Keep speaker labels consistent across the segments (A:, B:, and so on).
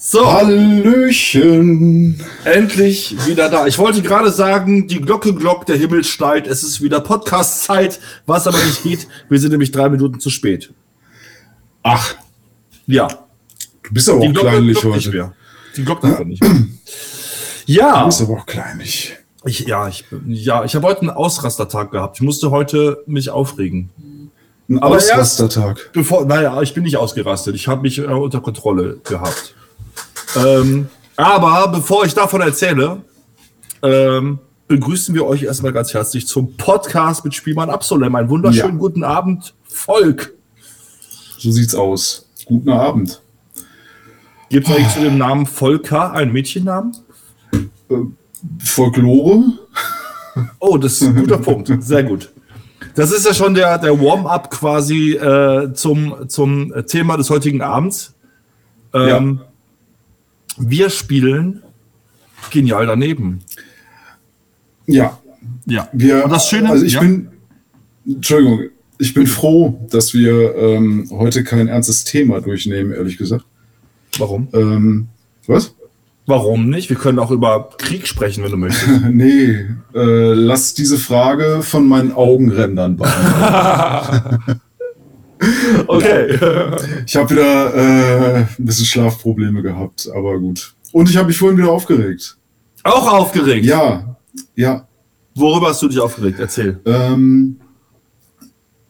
A: So. Hallöchen. Endlich wieder da. Ich wollte gerade sagen, die Glocke glockt, der Himmel schneit, es ist wieder Podcast-Zeit, was aber nicht geht. Wir sind nämlich drei Minuten zu spät.
B: Ach.
A: Ja.
B: Du bist aber die auch Glocke kleinlich heute. Nicht
A: mehr. Die Glocke einfach nicht mehr. Ja.
B: Du bist aber auch kleinlich.
A: Ich, ja, ich, ja, ich habe heute einen Ausrastertag gehabt. Ich musste heute mich aufregen.
B: Ein Ausrastertag?
A: Bevor, naja, ich bin nicht ausgerastet. Ich habe mich äh, unter Kontrolle gehabt. Ähm, aber bevor ich davon erzähle, ähm, begrüßen wir euch erstmal ganz herzlich zum Podcast mit Spielmann Absolem. Einen wunderschönen ja. guten Abend, Volk.
B: So sieht's aus. Guten Abend.
A: Gibt es eigentlich zu dem Namen Volker einen Mädchennamen?
B: Äh, Folklore?
A: Oh, das ist ein guter Punkt. Sehr gut. Das ist ja schon der, der Warm-up quasi äh, zum, zum Thema des heutigen Abends. Ähm, ja. Wir spielen genial daneben.
B: Ja.
A: Ja.
B: Wir, Und das Schöne, also ich ja. bin, Entschuldigung, ich bin froh, dass wir ähm, heute kein ernstes Thema durchnehmen, ehrlich gesagt.
A: Warum?
B: Ähm, was?
A: Warum nicht? Wir können auch über Krieg sprechen, wenn du möchtest.
B: nee, äh, lass diese Frage von meinen Augenrändern beantworten.
A: okay.
B: Ich habe wieder äh, ein bisschen Schlafprobleme gehabt, aber gut. Und ich habe mich vorhin wieder aufgeregt.
A: Auch aufgeregt?
B: Ja, ja.
A: Worüber hast du dich aufgeregt? Erzähl.
B: Ähm,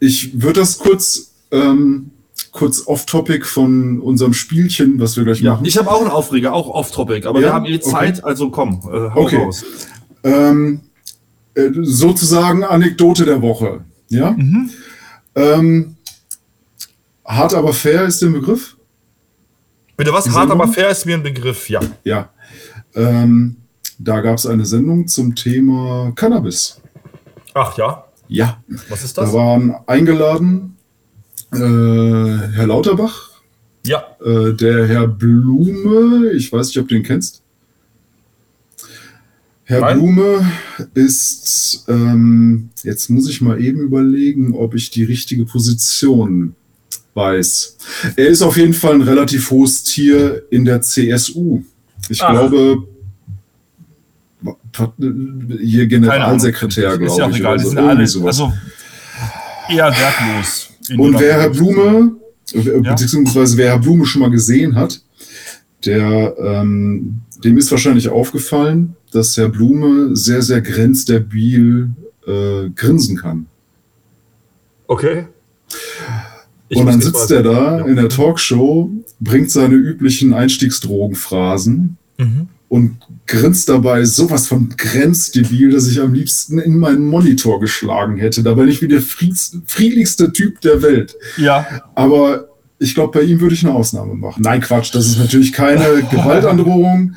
B: ich würde das kurz, ähm, kurz off-topic von unserem Spielchen, was wir gleich ja, machen.
A: Ich habe auch einen Aufreger, auch off-topic, aber ja? wir haben eh Zeit, okay. also komm,
B: äh, hau okay. raus. Ähm, äh, sozusagen Anekdote der Woche. Ja. Mhm. Ähm, Hart aber fair ist der Begriff?
A: Bitte was? Hart aber fair ist mir ein Begriff, ja.
B: Ja. Ähm, da gab es eine Sendung zum Thema Cannabis.
A: Ach ja?
B: Ja.
A: Was ist das?
B: Da waren eingeladen äh, Herr Lauterbach.
A: Ja.
B: Äh, der Herr Blume, ich weiß nicht, ob du den kennst. Herr Nein. Blume ist, ähm, jetzt muss ich mal eben überlegen, ob ich die richtige Position weiß. Er ist auf jeden Fall ein relativ hohes Tier in der CSU. Ich Ach. glaube, hier Generalsekretär, glaube ich. Ist ja auch
A: egal, so. alle, also eher wertlos.
B: Und wer Herr Blume, ja? beziehungsweise wer Herr Blume schon mal gesehen hat, der, ähm, dem ist wahrscheinlich aufgefallen, dass Herr Blume sehr, sehr grenzstabil äh, grinsen kann.
A: Okay.
B: Ich und dann sitzt er da ja. in der Talkshow, bringt seine üblichen Einstiegsdrogenphrasen mhm. und grinst dabei sowas von grenzdebil, dass ich am liebsten in meinen Monitor geschlagen hätte. Dabei nicht wie der friedlichste Typ der Welt.
A: Ja.
B: Aber ich glaube, bei ihm würde ich eine Ausnahme machen. Nein, Quatsch, das ist natürlich keine Gewaltandrohung.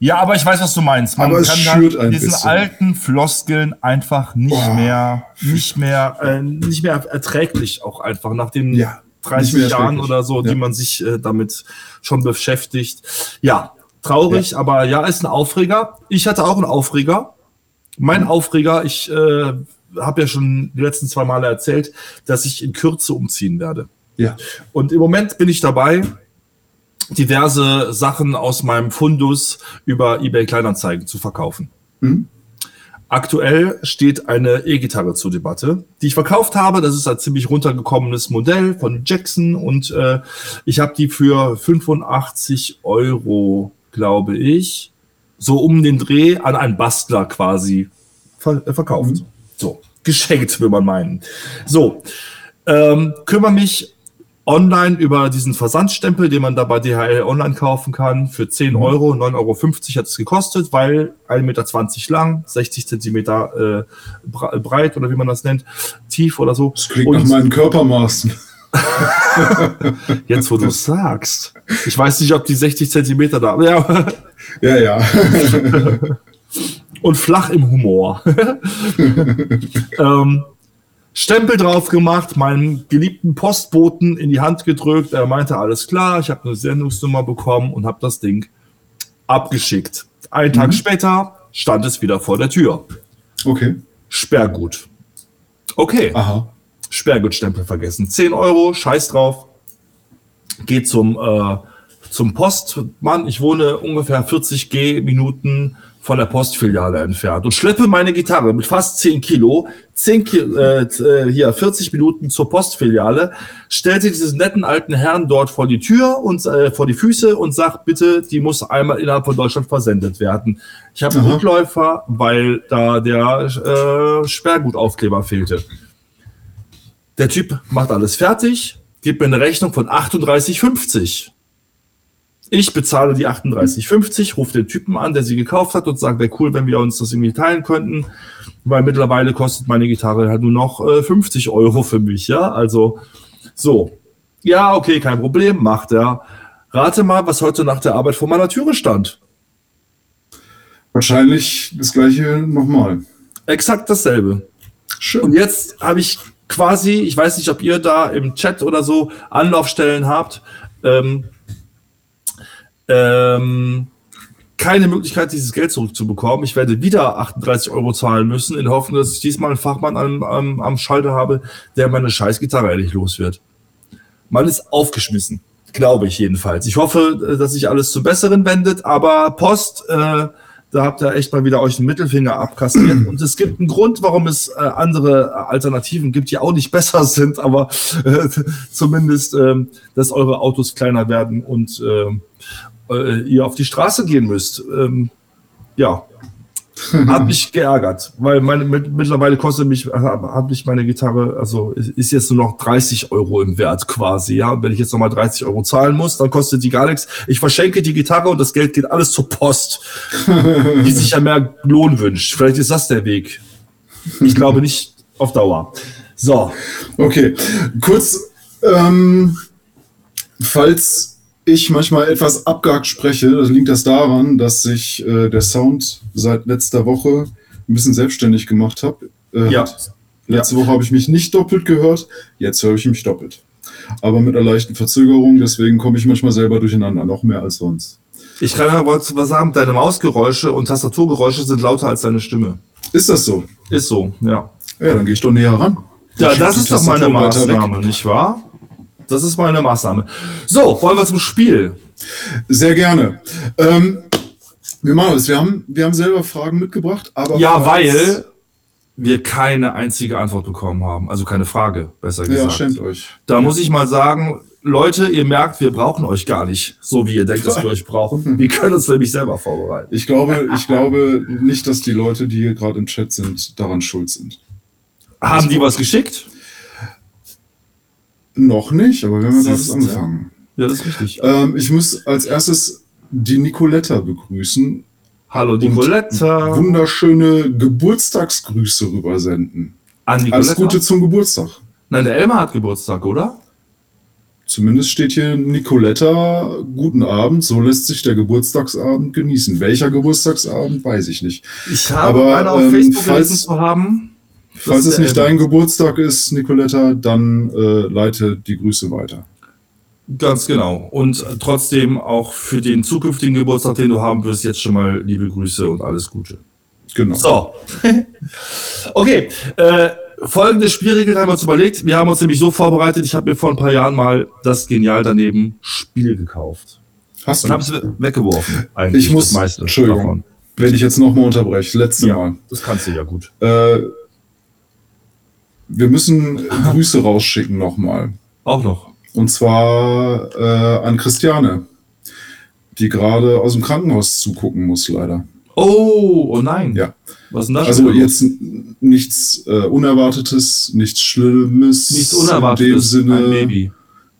A: Ja, aber ich weiß, was du meinst.
B: Man aber es kann schürt
A: ein diesen bisschen. alten Floskeln einfach nicht oh. mehr, nicht mehr, äh, nicht mehr erträglich auch einfach nach den ja, 30 Jahren oder so, ja. die man sich äh, damit schon beschäftigt. Ja, traurig, ja. aber ja, ist ein Aufreger. Ich hatte auch einen Aufreger. Mein. Aufreger, ich äh, habe ja schon die letzten zwei Male erzählt, dass ich in Kürze umziehen werde.
B: Ja.
A: Und im Moment bin ich dabei, diverse Sachen aus meinem Fundus über eBay Kleinanzeigen zu verkaufen. Mhm. Aktuell steht eine E-Gitarre zur Debatte, die ich verkauft habe. Das ist ein ziemlich runtergekommenes Modell von Jackson und äh, ich habe die für 85 Euro, glaube ich, so um den Dreh an einen Bastler quasi ver äh, verkauft. Mhm. So, geschenkt, will man meinen. So, ähm, kümmere mich online über diesen Versandstempel, den man da bei DHL online kaufen kann, für 10 mhm. Euro, 9,50 Euro hat es gekostet, weil 1,20 Meter lang, 60 Zentimeter äh, breit oder wie man das nennt, tief oder so.
B: Das klingt Und, nach meinen Körpermaßen.
A: Jetzt, wo du es sagst. Ich weiß nicht, ob die 60 Zentimeter da.
B: Ja, ja. ja.
A: Und flach im Humor. ähm, Stempel drauf gemacht, meinem geliebten Postboten in die Hand gedrückt. Er meinte, alles klar, ich habe eine Sendungsnummer bekommen und habe das Ding abgeschickt. Einen Tag mhm. später stand es wieder vor der Tür.
B: Okay.
A: Sperrgut. Okay.
B: Aha.
A: Sperrgutstempel vergessen. 10 Euro, scheiß drauf. Geht zum äh, zum Postmann. Ich wohne ungefähr 40 G-Minuten von der Postfiliale entfernt und schleppe meine Gitarre mit fast 10 Kilo, 10 Kilo äh, äh, hier 40 Minuten zur Postfiliale, stellt sie diesen netten alten Herrn dort vor die Tür und äh, vor die Füße und sagt, bitte, die muss einmal innerhalb von Deutschland versendet werden. Ich habe einen Rückläufer, weil da der äh, Sperrgutaufkleber fehlte. Der Typ macht alles fertig, gibt mir eine Rechnung von 38,50. Ich bezahle die 38,50, rufe den Typen an, der sie gekauft hat und sage, wäre cool, wenn wir uns das irgendwie teilen könnten, weil mittlerweile kostet meine Gitarre halt nur noch äh, 50 Euro für mich, ja, also so. Ja, okay, kein Problem, macht er. Rate mal, was heute nach der Arbeit vor meiner Türe stand.
B: Wahrscheinlich das gleiche nochmal.
A: Exakt dasselbe. Schön. Und jetzt habe ich quasi, ich weiß nicht, ob ihr da im Chat oder so Anlaufstellen habt, ähm, ähm, keine Möglichkeit, dieses Geld zurückzubekommen. Ich werde wieder 38 Euro zahlen müssen, in Hoffnung, dass ich diesmal einen Fachmann am, am, am Schalter habe, der meine scheiß Gitarre ehrlich los wird. Man ist aufgeschmissen, glaube ich jedenfalls. Ich hoffe, dass sich alles zum Besseren wendet, aber Post, äh, da habt ihr echt mal wieder euch einen Mittelfinger abkassiert. Und es gibt einen Grund, warum es äh, andere Alternativen gibt, die auch nicht besser sind, aber äh, zumindest, äh, dass eure Autos kleiner werden und äh, äh, ihr auf die Straße gehen müsst. Ähm, ja, hat mich geärgert, weil meine, mit, mittlerweile kostet mich, hat mich meine Gitarre, also ist jetzt nur noch 30 Euro im Wert quasi, ja. wenn ich jetzt nochmal 30 Euro zahlen muss, dann kostet die gar nichts. Ich verschenke die Gitarre und das Geld geht alles zur Post, die sich ja mehr Lohn wünscht. Vielleicht ist das der Weg. Ich glaube nicht auf Dauer. So.
B: Okay, kurz, ähm, falls ich manchmal etwas abgehakt spreche, dann liegt das daran, dass sich äh, der Sound seit letzter Woche ein bisschen selbstständig gemacht habe. Äh, ja. Letzte ja. Woche habe ich mich nicht doppelt gehört, jetzt höre ich mich doppelt. Aber mit einer leichten Verzögerung, deswegen komme ich manchmal selber durcheinander, noch mehr als sonst.
A: Ich kann aber was sagen, deine Mausgeräusche und Tastaturgeräusche sind lauter als deine Stimme.
B: Ist das so?
A: Ist so, ja.
B: Ja, dann gehe ich doch näher ran.
A: Ja, das ist doch meine Maßnahme, nicht wahr? Das ist meine Maßnahme. So, wollen wir zum Spiel?
B: Sehr gerne. Ähm, wir machen das. Wir haben, wir haben selber Fragen mitgebracht, aber.
A: Ja, weil wir keine einzige Antwort bekommen haben. Also keine Frage, besser gesagt. Ja,
B: schämt euch.
A: Da muss ich mal sagen, Leute, ihr merkt, wir brauchen euch gar nicht, so wie ihr denkt, dass wir euch brauchen. Wir können uns nämlich selber vorbereiten.
B: Ich glaube, ich glaube nicht, dass die Leute, die hier gerade im Chat sind, daran schuld sind.
A: Haben die was geschickt?
B: Noch nicht, aber wir haben gerade angefangen.
A: Ja, das ist richtig.
B: Ähm, ich muss als erstes die Nicoletta begrüßen.
A: Hallo Nicoletta.
B: Wunderschöne Geburtstagsgrüße rübersenden. An Nicoletta? Alles Gute zum Geburtstag.
A: Nein, der Elmar hat Geburtstag, oder?
B: Zumindest steht hier Nicoletta, guten Abend, so lässt sich der Geburtstagsabend genießen. Welcher Geburtstagsabend, weiß ich nicht.
A: Ich habe Aber, eine auf ähm, Facebook gelesen zu haben.
B: Falls es nicht dein Geburtstag ist, Nicoletta, dann äh, leite die Grüße weiter.
A: Ganz genau. Und trotzdem auch für den zukünftigen Geburtstag, den du haben wirst, jetzt schon mal liebe Grüße und alles Gute.
B: Genau.
A: So. okay. Äh, folgende Spielregeln haben wir uns überlegt. Wir haben uns nämlich so vorbereitet, ich habe mir vor ein paar Jahren mal das Genial daneben Spiel gekauft.
B: Hast du?
A: Und habe es weggeworfen.
B: Eigentlich ich muss, Entschuldigung, davon. wenn ich jetzt nochmal unterbreche, letzte
A: ja,
B: Mal.
A: Das kannst du ja gut.
B: Äh, wir müssen Grüße rausschicken nochmal.
A: Auch noch.
B: Und zwar äh, an Christiane, die gerade aus dem Krankenhaus zugucken muss, leider.
A: Oh, oh nein.
B: Ja.
A: Was ist denn das?
B: Also jetzt nichts äh, Unerwartetes, nichts Schlimmes.
A: Nichts Unerwartetes. In dem
B: Sinne, ein Baby.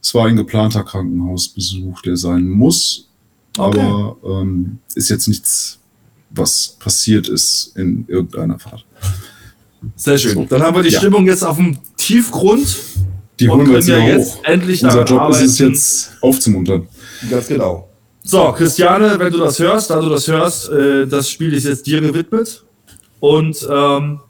B: Es war ein geplanter Krankenhausbesuch, der sein muss. Okay. Aber ähm, ist jetzt nichts, was passiert ist in irgendeiner Fahrt.
A: Sehr schön. Dann haben wir die ja. Stimmung jetzt auf dem Tiefgrund.
B: Die holen wir jetzt, ja
A: jetzt endlich
B: Unser Job arbeiten. ist es jetzt aufzumuntern.
A: Ganz genau. So, Christiane, wenn du das hörst, da du das hörst, äh, das Spiel ist jetzt dir gewidmet. Und ähm,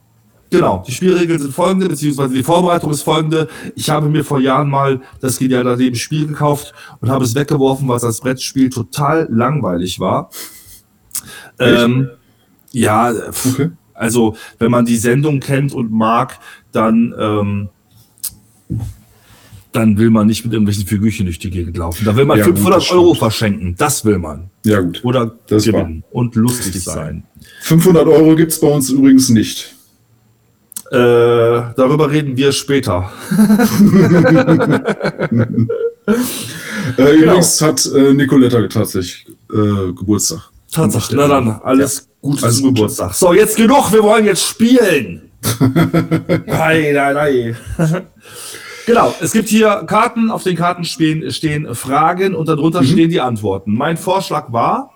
A: genau, die Spielregeln sind folgende, beziehungsweise die Vorbereitung ist folgende. Ich habe mir vor Jahren mal das Genial daneben Spiel gekauft und habe es weggeworfen, weil es als Brettspiel total langweilig war. Ähm, ja, okay. Also wenn man die Sendung kennt und mag, dann, ähm, dann will man nicht mit irgendwelchen Figürchen durch die Gegend laufen. Da will man ja, 500 gut, Euro verschenken. Das will man.
B: Ja, gut.
A: Oder das gewinnen war. und lustig sein.
B: 500 Euro gibt es bei uns übrigens nicht.
A: Äh, darüber reden wir später.
B: äh, übrigens genau. hat äh, Nicoletta tatsächlich äh, Geburtstag.
A: Tatsache. Na dann, alles ja. Gute alles zum Geburtstag. So, jetzt genug, wir wollen jetzt spielen. nein, nein, nein. Genau, es gibt hier Karten, auf den Karten stehen, stehen Fragen und darunter mhm. stehen die Antworten. Mein Vorschlag war,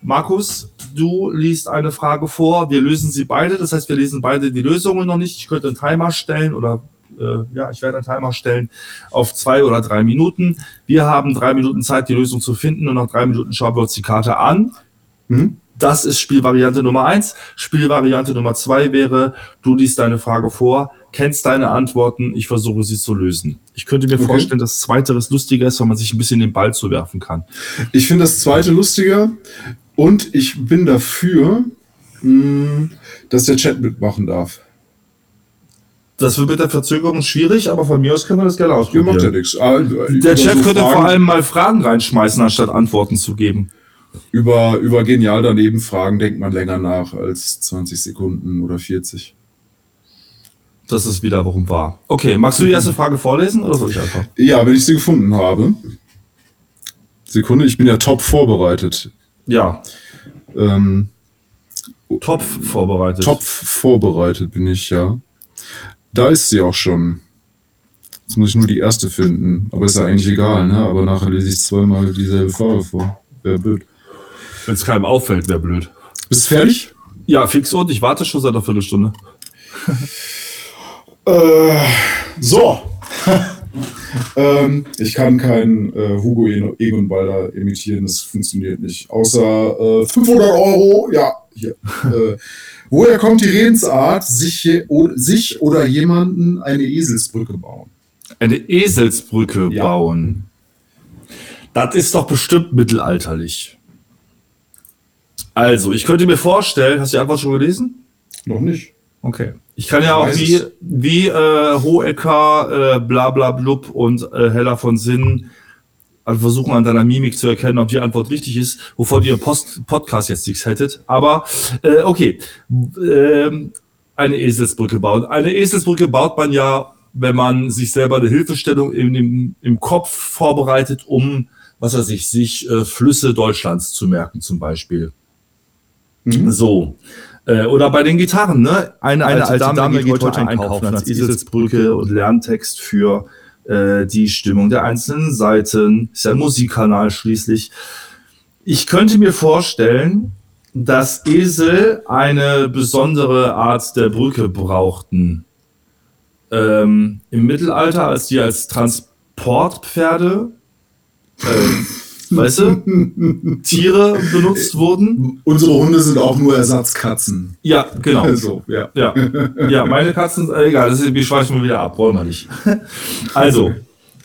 A: Markus, du liest eine Frage vor, wir lösen sie beide, das heißt, wir lesen beide die Lösungen noch nicht. Ich könnte einen Timer stellen oder äh, ja, ich werde einen Timer stellen auf zwei oder drei Minuten. Wir haben drei Minuten Zeit, die Lösung zu finden und nach drei Minuten schauen wir uns die Karte an. Mhm. Das ist Spielvariante Nummer eins. Spielvariante Nummer zwei wäre, du liest deine Frage vor, kennst deine Antworten, ich versuche sie zu lösen. Ich könnte mir okay. vorstellen, dass zweiteres lustiger ist, weil man sich ein bisschen den Ball zuwerfen kann.
B: Ich finde das zweite lustiger und ich bin dafür, hm, dass der Chat mitmachen darf.
A: Das wird mit der Verzögerung schwierig, aber von mir aus können wir das gerne ausprobieren.
B: Macht ja nichts. Ah,
A: der Chat so könnte vor allem mal Fragen reinschmeißen, anstatt Antworten zu geben
B: über, über genial daneben Fragen denkt man länger nach als 20 Sekunden oder 40.
A: Das ist wieder, warum war. Okay, magst du die erste Frage vorlesen oder soll ich einfach?
B: Ja, wenn ich sie gefunden habe. Sekunde, ich bin ja top vorbereitet.
A: Ja.
B: Ähm,
A: top vorbereitet.
B: Top vorbereitet bin ich, ja. Da ist sie auch schon. Jetzt muss ich nur die erste finden. Aber ist ja eigentlich egal, ne? Aber nachher lese ich zweimal dieselbe Frage vor. Wäre blöd.
A: Wenn es keinem auffällt, wäre blöd.
B: Bist du fertig?
A: Ja, fix und ich warte schon seit einer Viertelstunde.
B: äh, so. ähm, ich kann keinen äh, Hugo Egon Balder imitieren, das funktioniert nicht. Außer äh, 500 Euro, ja, hier. äh, woher kommt die Redensart, sich, sich oder jemanden eine Eselsbrücke bauen?
A: Eine Eselsbrücke ja. bauen. Das ist doch bestimmt mittelalterlich. Also, ich könnte mir vorstellen, hast du die Antwort schon gelesen?
B: Noch nicht.
A: Okay. Ich kann ja auch wie, wie äh, Hohecker, äh, bla bla blub und äh, Heller von Sinn also versuchen an deiner Mimik zu erkennen, ob die Antwort richtig ist, wovon ihr Post Podcast jetzt nichts hättet. Aber äh, okay, ähm, eine Eselsbrücke bauen. Eine Eselsbrücke baut man ja, wenn man sich selber eine Hilfestellung im, im, im Kopf vorbereitet, um, was weiß ich, sich äh, Flüsse Deutschlands zu merken zum Beispiel. Mhm. So. Äh, oder bei den Gitarren, ne? Eine, eine alte, alte Dame, geht heute einkaufen als Eselsbrücke und Lerntext für äh, die Stimmung der einzelnen Seiten. Ist ja ein Musikkanal schließlich. Ich könnte mir vorstellen, dass Esel eine besondere Art der Brücke brauchten. Ähm, Im Mittelalter, als die als Transportpferde äh, weißt du, Tiere benutzt wurden.
B: Unsere Hunde sind auch nur Ersatzkatzen.
A: Ja, genau.
B: Also, ja.
A: Ja, ja meine Katzen, äh, egal, das ist, wir schweifen mal wieder ab, wollen wir nicht. Also,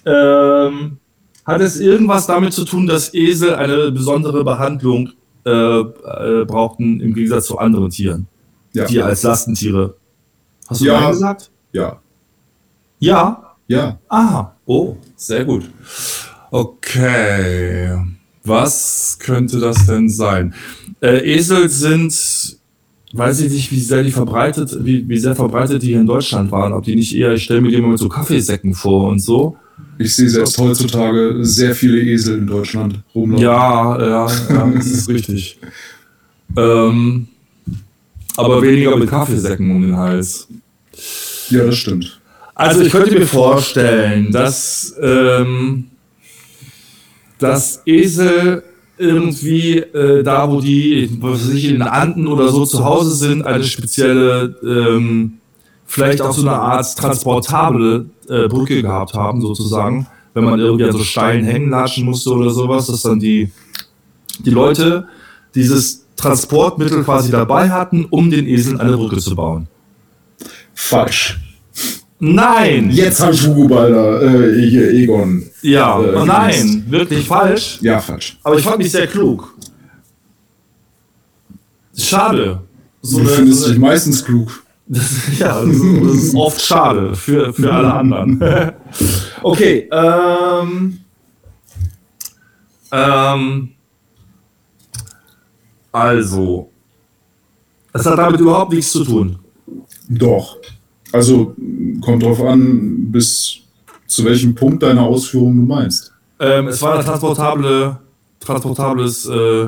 A: ähm, hat es irgendwas damit zu tun, dass Esel eine besondere Behandlung äh, äh, brauchten im Gegensatz zu anderen Tieren? Ja. Die als Lastentiere. Hast du ja gesagt?
B: Ja.
A: Ja?
B: Ja.
A: Aha. Oh, sehr gut. Okay. Was könnte das denn sein? Äh, Esel sind, weiß ich nicht, wie sehr die verbreitet, wie, wie sehr verbreitet die hier in Deutschland waren. Ob die nicht eher, ich stelle mir die immer mit so Kaffeesäcken vor und so.
B: Ich sehe selbst heutzutage sehr viele Esel in Deutschland
A: rumlaufen. Ja, ja, ja, das ist richtig. Ähm, aber weniger mit Kaffeesäcken um den Hals.
B: Ja, das stimmt.
A: Also ich könnte mir vorstellen, dass ähm, dass Esel irgendwie äh, da, wo die, was weiß ich, in den Anden oder so zu Hause sind, eine spezielle, ähm, vielleicht auch so eine Art transportable äh, Brücke gehabt haben, sozusagen. Wenn man irgendwie an so Steinen hängen latschen musste oder sowas, dass dann die, die Leute dieses Transportmittel quasi dabei hatten, um den Eseln eine Brücke zu bauen.
B: Falsch.
A: Nein!
B: Jetzt habe ich Hugo Balder, äh, hier, Egon.
A: Ja, äh, nein, wirklich falsch.
B: Ja, falsch.
A: Aber ich fand mich sehr klug. Schade.
B: So du findest so dich meistens klug.
A: Ja, das ist, das ist, oft schade für, für alle anderen. okay, ähm, ähm, also, es hat damit überhaupt nichts zu tun.
B: Doch. Also kommt drauf an, bis zu welchem Punkt deiner Ausführung du meinst.
A: Ähm, es war ein transportable, transportables äh,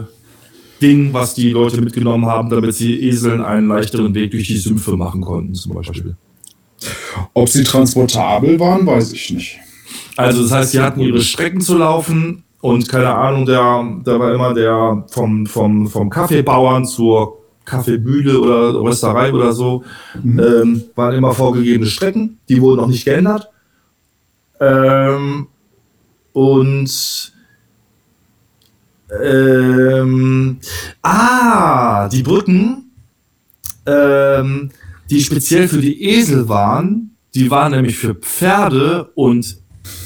A: Ding, was die Leute mitgenommen haben, damit sie Eseln einen leichteren Weg durch die Sümpfe machen konnten, zum Beispiel.
B: Ob sie transportabel waren, weiß ich nicht.
A: Also das heißt, sie hatten ihre Strecken zu laufen und keine Ahnung, der, da war immer der vom, vom, vom Kaffeebauern zur Kaffeemühle oder Rösterei oder so, mhm. ähm, waren immer vorgegebene Strecken, die wurden noch nicht geändert. Ähm, und ähm, ah, die Brücken, ähm, die speziell für die Esel waren, die waren nämlich für Pferde und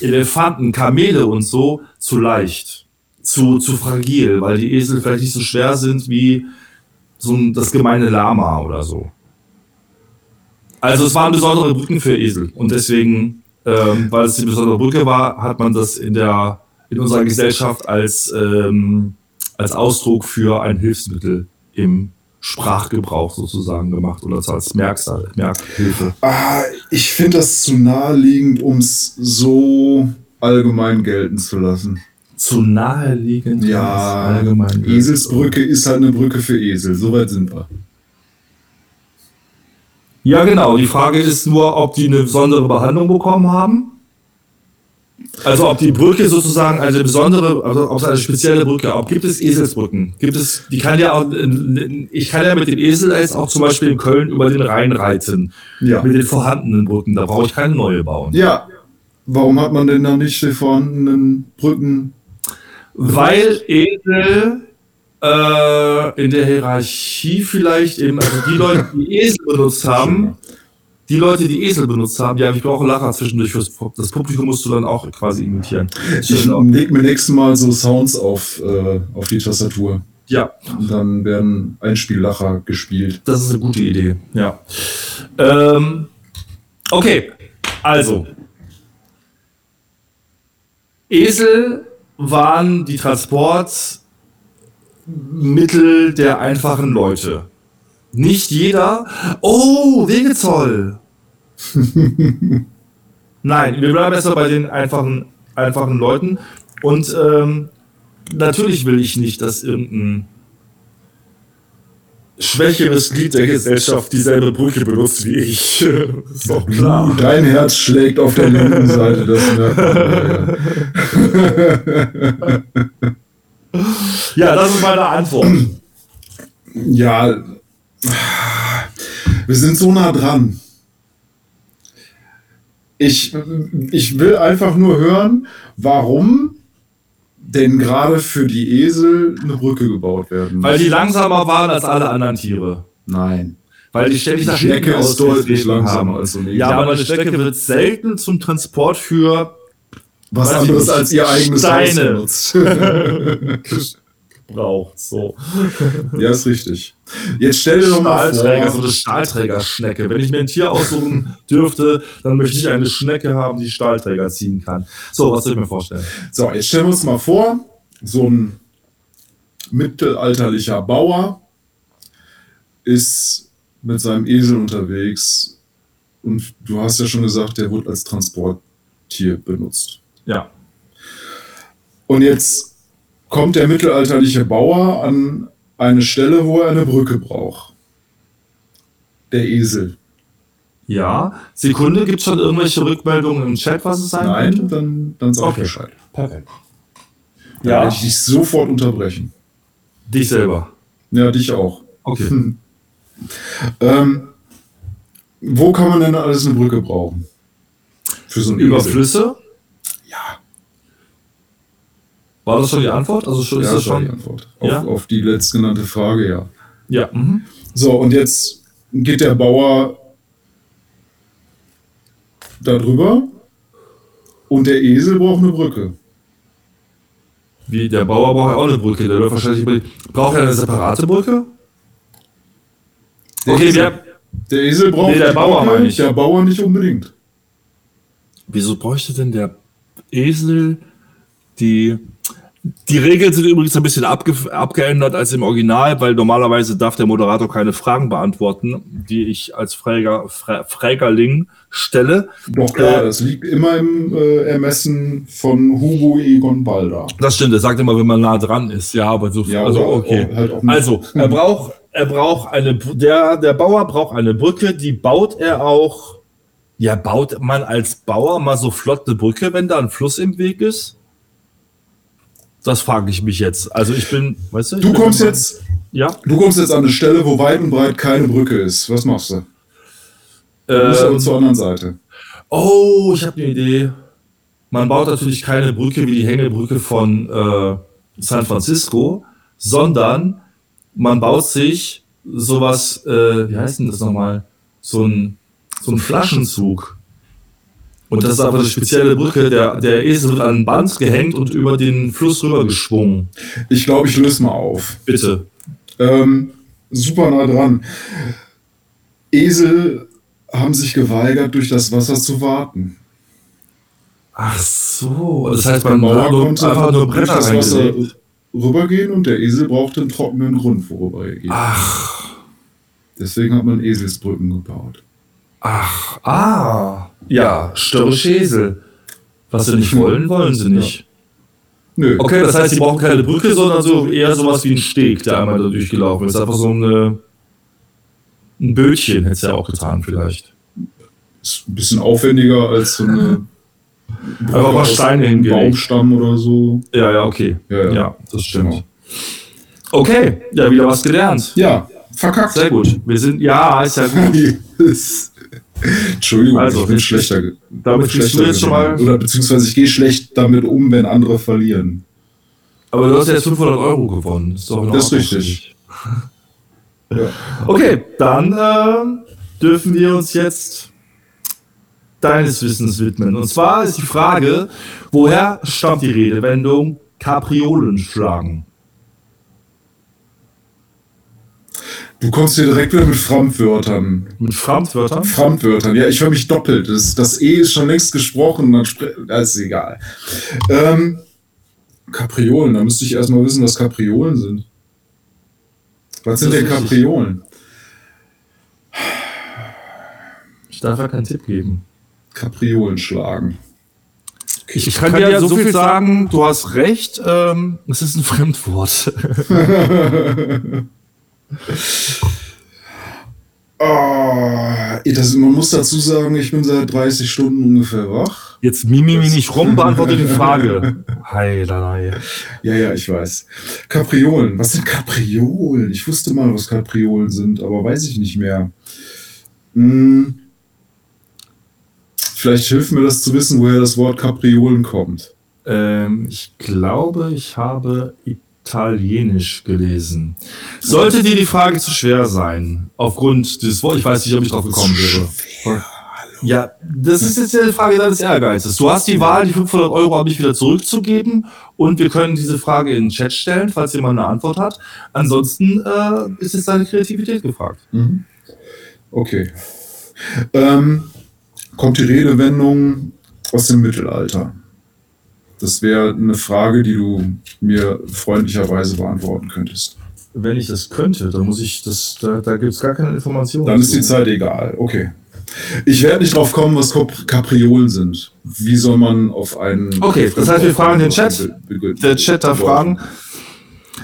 A: Elefanten, Kamele und so zu leicht, zu, zu fragil, weil die Esel vielleicht nicht so schwer sind wie so ein, das gemeine Lama oder so. Also es waren besondere Brücken für Esel und deswegen, ähm, weil es eine besondere Brücke war, hat man das in der in unserer Gesellschaft als ähm, als Ausdruck für ein Hilfsmittel im Sprachgebrauch sozusagen gemacht oder als Merksal, Merkhilfe.
B: Ah, ich finde das zu naheliegend, um es so allgemein gelten zu lassen
A: zu naheliegend
B: ja, allgemein. Eselsbrücke ist halt eine Brücke für Esel. Soweit sind wir.
A: Ja, genau. Die Frage ist nur, ob die eine besondere Behandlung bekommen haben. Also ob die Brücke sozusagen eine besondere, also ob es eine spezielle Brücke, ob gibt es Eselsbrücken? Gibt es, die kann ja auch, ich kann ja mit dem Esel jetzt auch zum Beispiel in Köln über den Rhein reiten. Ja. Mit den vorhandenen Brücken. Da brauche ich keine neue bauen.
B: Ja. Warum hat man denn da nicht die vorhandenen Brücken
A: weil Esel äh, in der Hierarchie vielleicht eben, also die Leute, die Esel benutzt haben, die Leute, die Esel benutzt haben, ja, ich brauche Lacher zwischendurch. Fürs, das Publikum musst du dann auch quasi imitieren.
B: Ich leg mir nächstes Mal so Sounds auf, äh, auf die Tastatur.
A: Ja.
B: Und dann werden Einspiellacher gespielt.
A: Das ist eine gute Idee, ja. Ähm, okay, also. Esel waren die Transportmittel der einfachen Leute. Nicht jeder. Oh, Wegezoll. Nein, wir bleiben erstmal bei den einfachen, einfachen Leuten. Und ähm, natürlich will ich nicht, dass irgendein schwächeres Glied der Gesellschaft dieselbe Brücke benutzt wie ich.
B: ist doch klar. Dein Herz schlägt auf der linken Seite, das merkt
A: man. Ja. ja, das ist meine Antwort.
B: Ja, wir sind so nah dran. Ich, ich will einfach nur hören, warum denn gerade für die Esel eine Brücke gebaut werden
A: Weil die langsamer waren als alle anderen Tiere.
B: Nein.
A: Weil die ständig
B: nach Schnecke ist deutlich langsamer
A: als so eine Ja, aber eine Strecke wird selten zum Transport für
B: was anderes als ihr eigenes
A: Steine Haus benutzt. braucht. So.
B: Ja, ist richtig. Jetzt stell dir doch mal vor.
A: So eine Stahlträgerschnecke. Wenn ich mir ein Tier aussuchen dürfte, dann möchte ich eine Schnecke haben, die Stahlträger ziehen kann. So, was soll ich mir vorstellen?
B: So, jetzt stellen wir uns mal vor, so ein mittelalterlicher Bauer ist mit seinem Esel unterwegs und du hast ja schon gesagt, der wird als Transporttier benutzt.
A: Ja.
B: Und jetzt kommt der mittelalterliche Bauer an eine Stelle, wo er eine Brücke braucht. Der Esel.
A: Ja. Sekunde, gibt es schon irgendwelche Rückmeldungen im Chat, was es sein
B: Nein, könnte? dann, dann sag okay. Bescheid.
A: Perfekt.
B: Dann ja. werde ich dich sofort unterbrechen.
A: Dich selber?
B: Ja, dich auch.
A: Okay. Hm.
B: Ähm, wo kann man denn alles eine Brücke brauchen?
A: Für so ein Über Esel? Flüsse? War das schon die Antwort? Also schon,
B: ja,
A: ist das schon
B: die Antwort. Auf, ja? auf die letztgenannte Frage, ja.
A: Ja. Mhm.
B: So, und jetzt geht der Bauer darüber und der Esel braucht eine Brücke.
A: Wie, der Bauer braucht ja auch eine Brücke. Der läuft wahrscheinlich. Braucht er eine separate Brücke?
B: Der, okay, Esel, Der Esel braucht
A: nee, der Bauer, meine ich.
B: Der Bauer nicht unbedingt.
A: Wieso bräuchte denn der Esel die die Regeln sind übrigens ein bisschen abge abgeändert als im Original, weil normalerweise darf der Moderator keine Fragen beantworten, die ich als Fräger, Frä Frägerling stelle.
B: Doch klar, äh, das liegt immer im äh, Ermessen von Hugo Egon Balder.
A: Das stimmt, er sagt immer, wenn man nah dran ist. Ja, aber so. Ja, also, okay. Halt also, er braucht, er braucht eine, der, der Bauer braucht eine Brücke, die baut er auch. Ja, baut man als Bauer mal so flott eine Brücke, wenn da ein Fluss im Weg ist? Das frage ich mich jetzt. Also ich bin, weißt du?
B: Du kommst jetzt, ja? Du kommst jetzt an eine Stelle, wo weit und breit keine Brücke ist. Was machst du? Du ähm, musst aber zur anderen Seite.
A: Oh, ich habe eine Idee. Man baut natürlich keine Brücke wie die Hängebrücke von äh, San Francisco, sondern man baut sich sowas, äh, wie heißt denn das nochmal? So ein, so ein Flaschenzug. Und das ist aber eine spezielle Brücke. Der, der Esel wird an ein Band gehängt und über den Fluss rüber geschwungen.
B: Ich glaube, ich löse mal auf.
A: Bitte.
B: Ähm, super nah dran. Esel haben sich geweigert, durch das Wasser zu warten.
A: Ach so, das, heißt, man konnte
B: einfach nur Bretter das Wasser rübergehen und der Esel brauchte einen trockenen Grund, worüber er geht.
A: Ach.
B: Deswegen hat man Eselsbrücken gebaut.
A: Ach, ah. Ja, störrische Esel. Was sie nicht wollen, wollen sie nicht. Nö. Okay, das heißt, sie brauchen keine Brücke, sondern so eher sowas wie ein Steg, der einmal da durchgelaufen ist. Einfach so eine, ein Bötchen hätte es ja auch getan, vielleicht.
B: Ist ein bisschen aufwendiger als so eine.
A: Aber was Steine
B: hingelegt. Baumstamm oder so.
A: Ja, ja, okay. Ja, ja. ja das stimmt. Genau. Okay, ja, wieder was gelernt.
B: Ja, verkackt.
A: Sehr gut. Wir sind, ja, ist ja gut.
B: Entschuldigung, also, ich bin schlechter. Damit schlechter jetzt schon mal. Oder beziehungsweise ich gehe schlecht damit um, wenn andere verlieren.
A: Aber du hast jetzt 500 Euro gewonnen.
B: Das ist, doch das ist richtig.
A: ja. Okay, dann äh, dürfen wir uns jetzt deines Wissens widmen. Und zwar ist die Frage, woher stammt die Redewendung Kapriolen schlagen?
B: Du kommst hier direkt wieder mit Fremdwörtern.
A: Mit Fremdwörtern?
B: Fremdwörtern, ja, ich höre mich doppelt. Das, das E ist schon längst gesprochen, dann das ist egal. Ähm, Kapriolen, da müsste ich erstmal wissen, was Kapriolen sind. Was sind denn Kapriolen?
A: Ich darf ja keinen Tipp geben.
B: Kapriolen schlagen.
A: Ich, ich kann, kann, dir so viel sagen, du hast recht, ähm, es ist ein Fremdwort.
B: Oh, das, man muss dazu sagen, ich bin seit 30 Stunden ungefähr wach.
A: Jetzt mimi mi nicht rum, beantworte die Frage.
B: Heilerei. Ja, ja, ich weiß. Kapriolen. Was sind Kapriolen? Ich wusste mal, was Kapriolen sind, aber weiß ich nicht mehr. Hm. Vielleicht hilft mir das zu wissen, woher das Wort Kapriolen kommt.
A: Ähm, ich glaube, ich habe Italienisch gelesen. Sollte dir die Frage zu schwer sein, aufgrund des Wortes, ich weiß nicht, ob ich drauf gekommen wäre. Ja, das ist jetzt die Frage deines Ehrgeizes. Du hast die Wahl, die 500 Euro an mich wieder zurückzugeben und wir können diese Frage in den Chat stellen, falls jemand eine Antwort hat. Ansonsten äh, ist jetzt deine Kreativität gefragt. Mhm.
B: Okay. Ähm, kommt die Redewendung aus dem Mittelalter? Das wäre eine Frage, die du mir freundlicherweise beantworten könntest.
A: Wenn ich das könnte, dann muss ich das, da, da gibt es gar keine Informationen.
B: Dann ist die Zeit egal. Okay. Ich werde nicht drauf kommen, was Kapriolen sind. Wie soll man auf einen.
A: Okay, das heißt, wir fragen den Chat. Der Chat da fragen.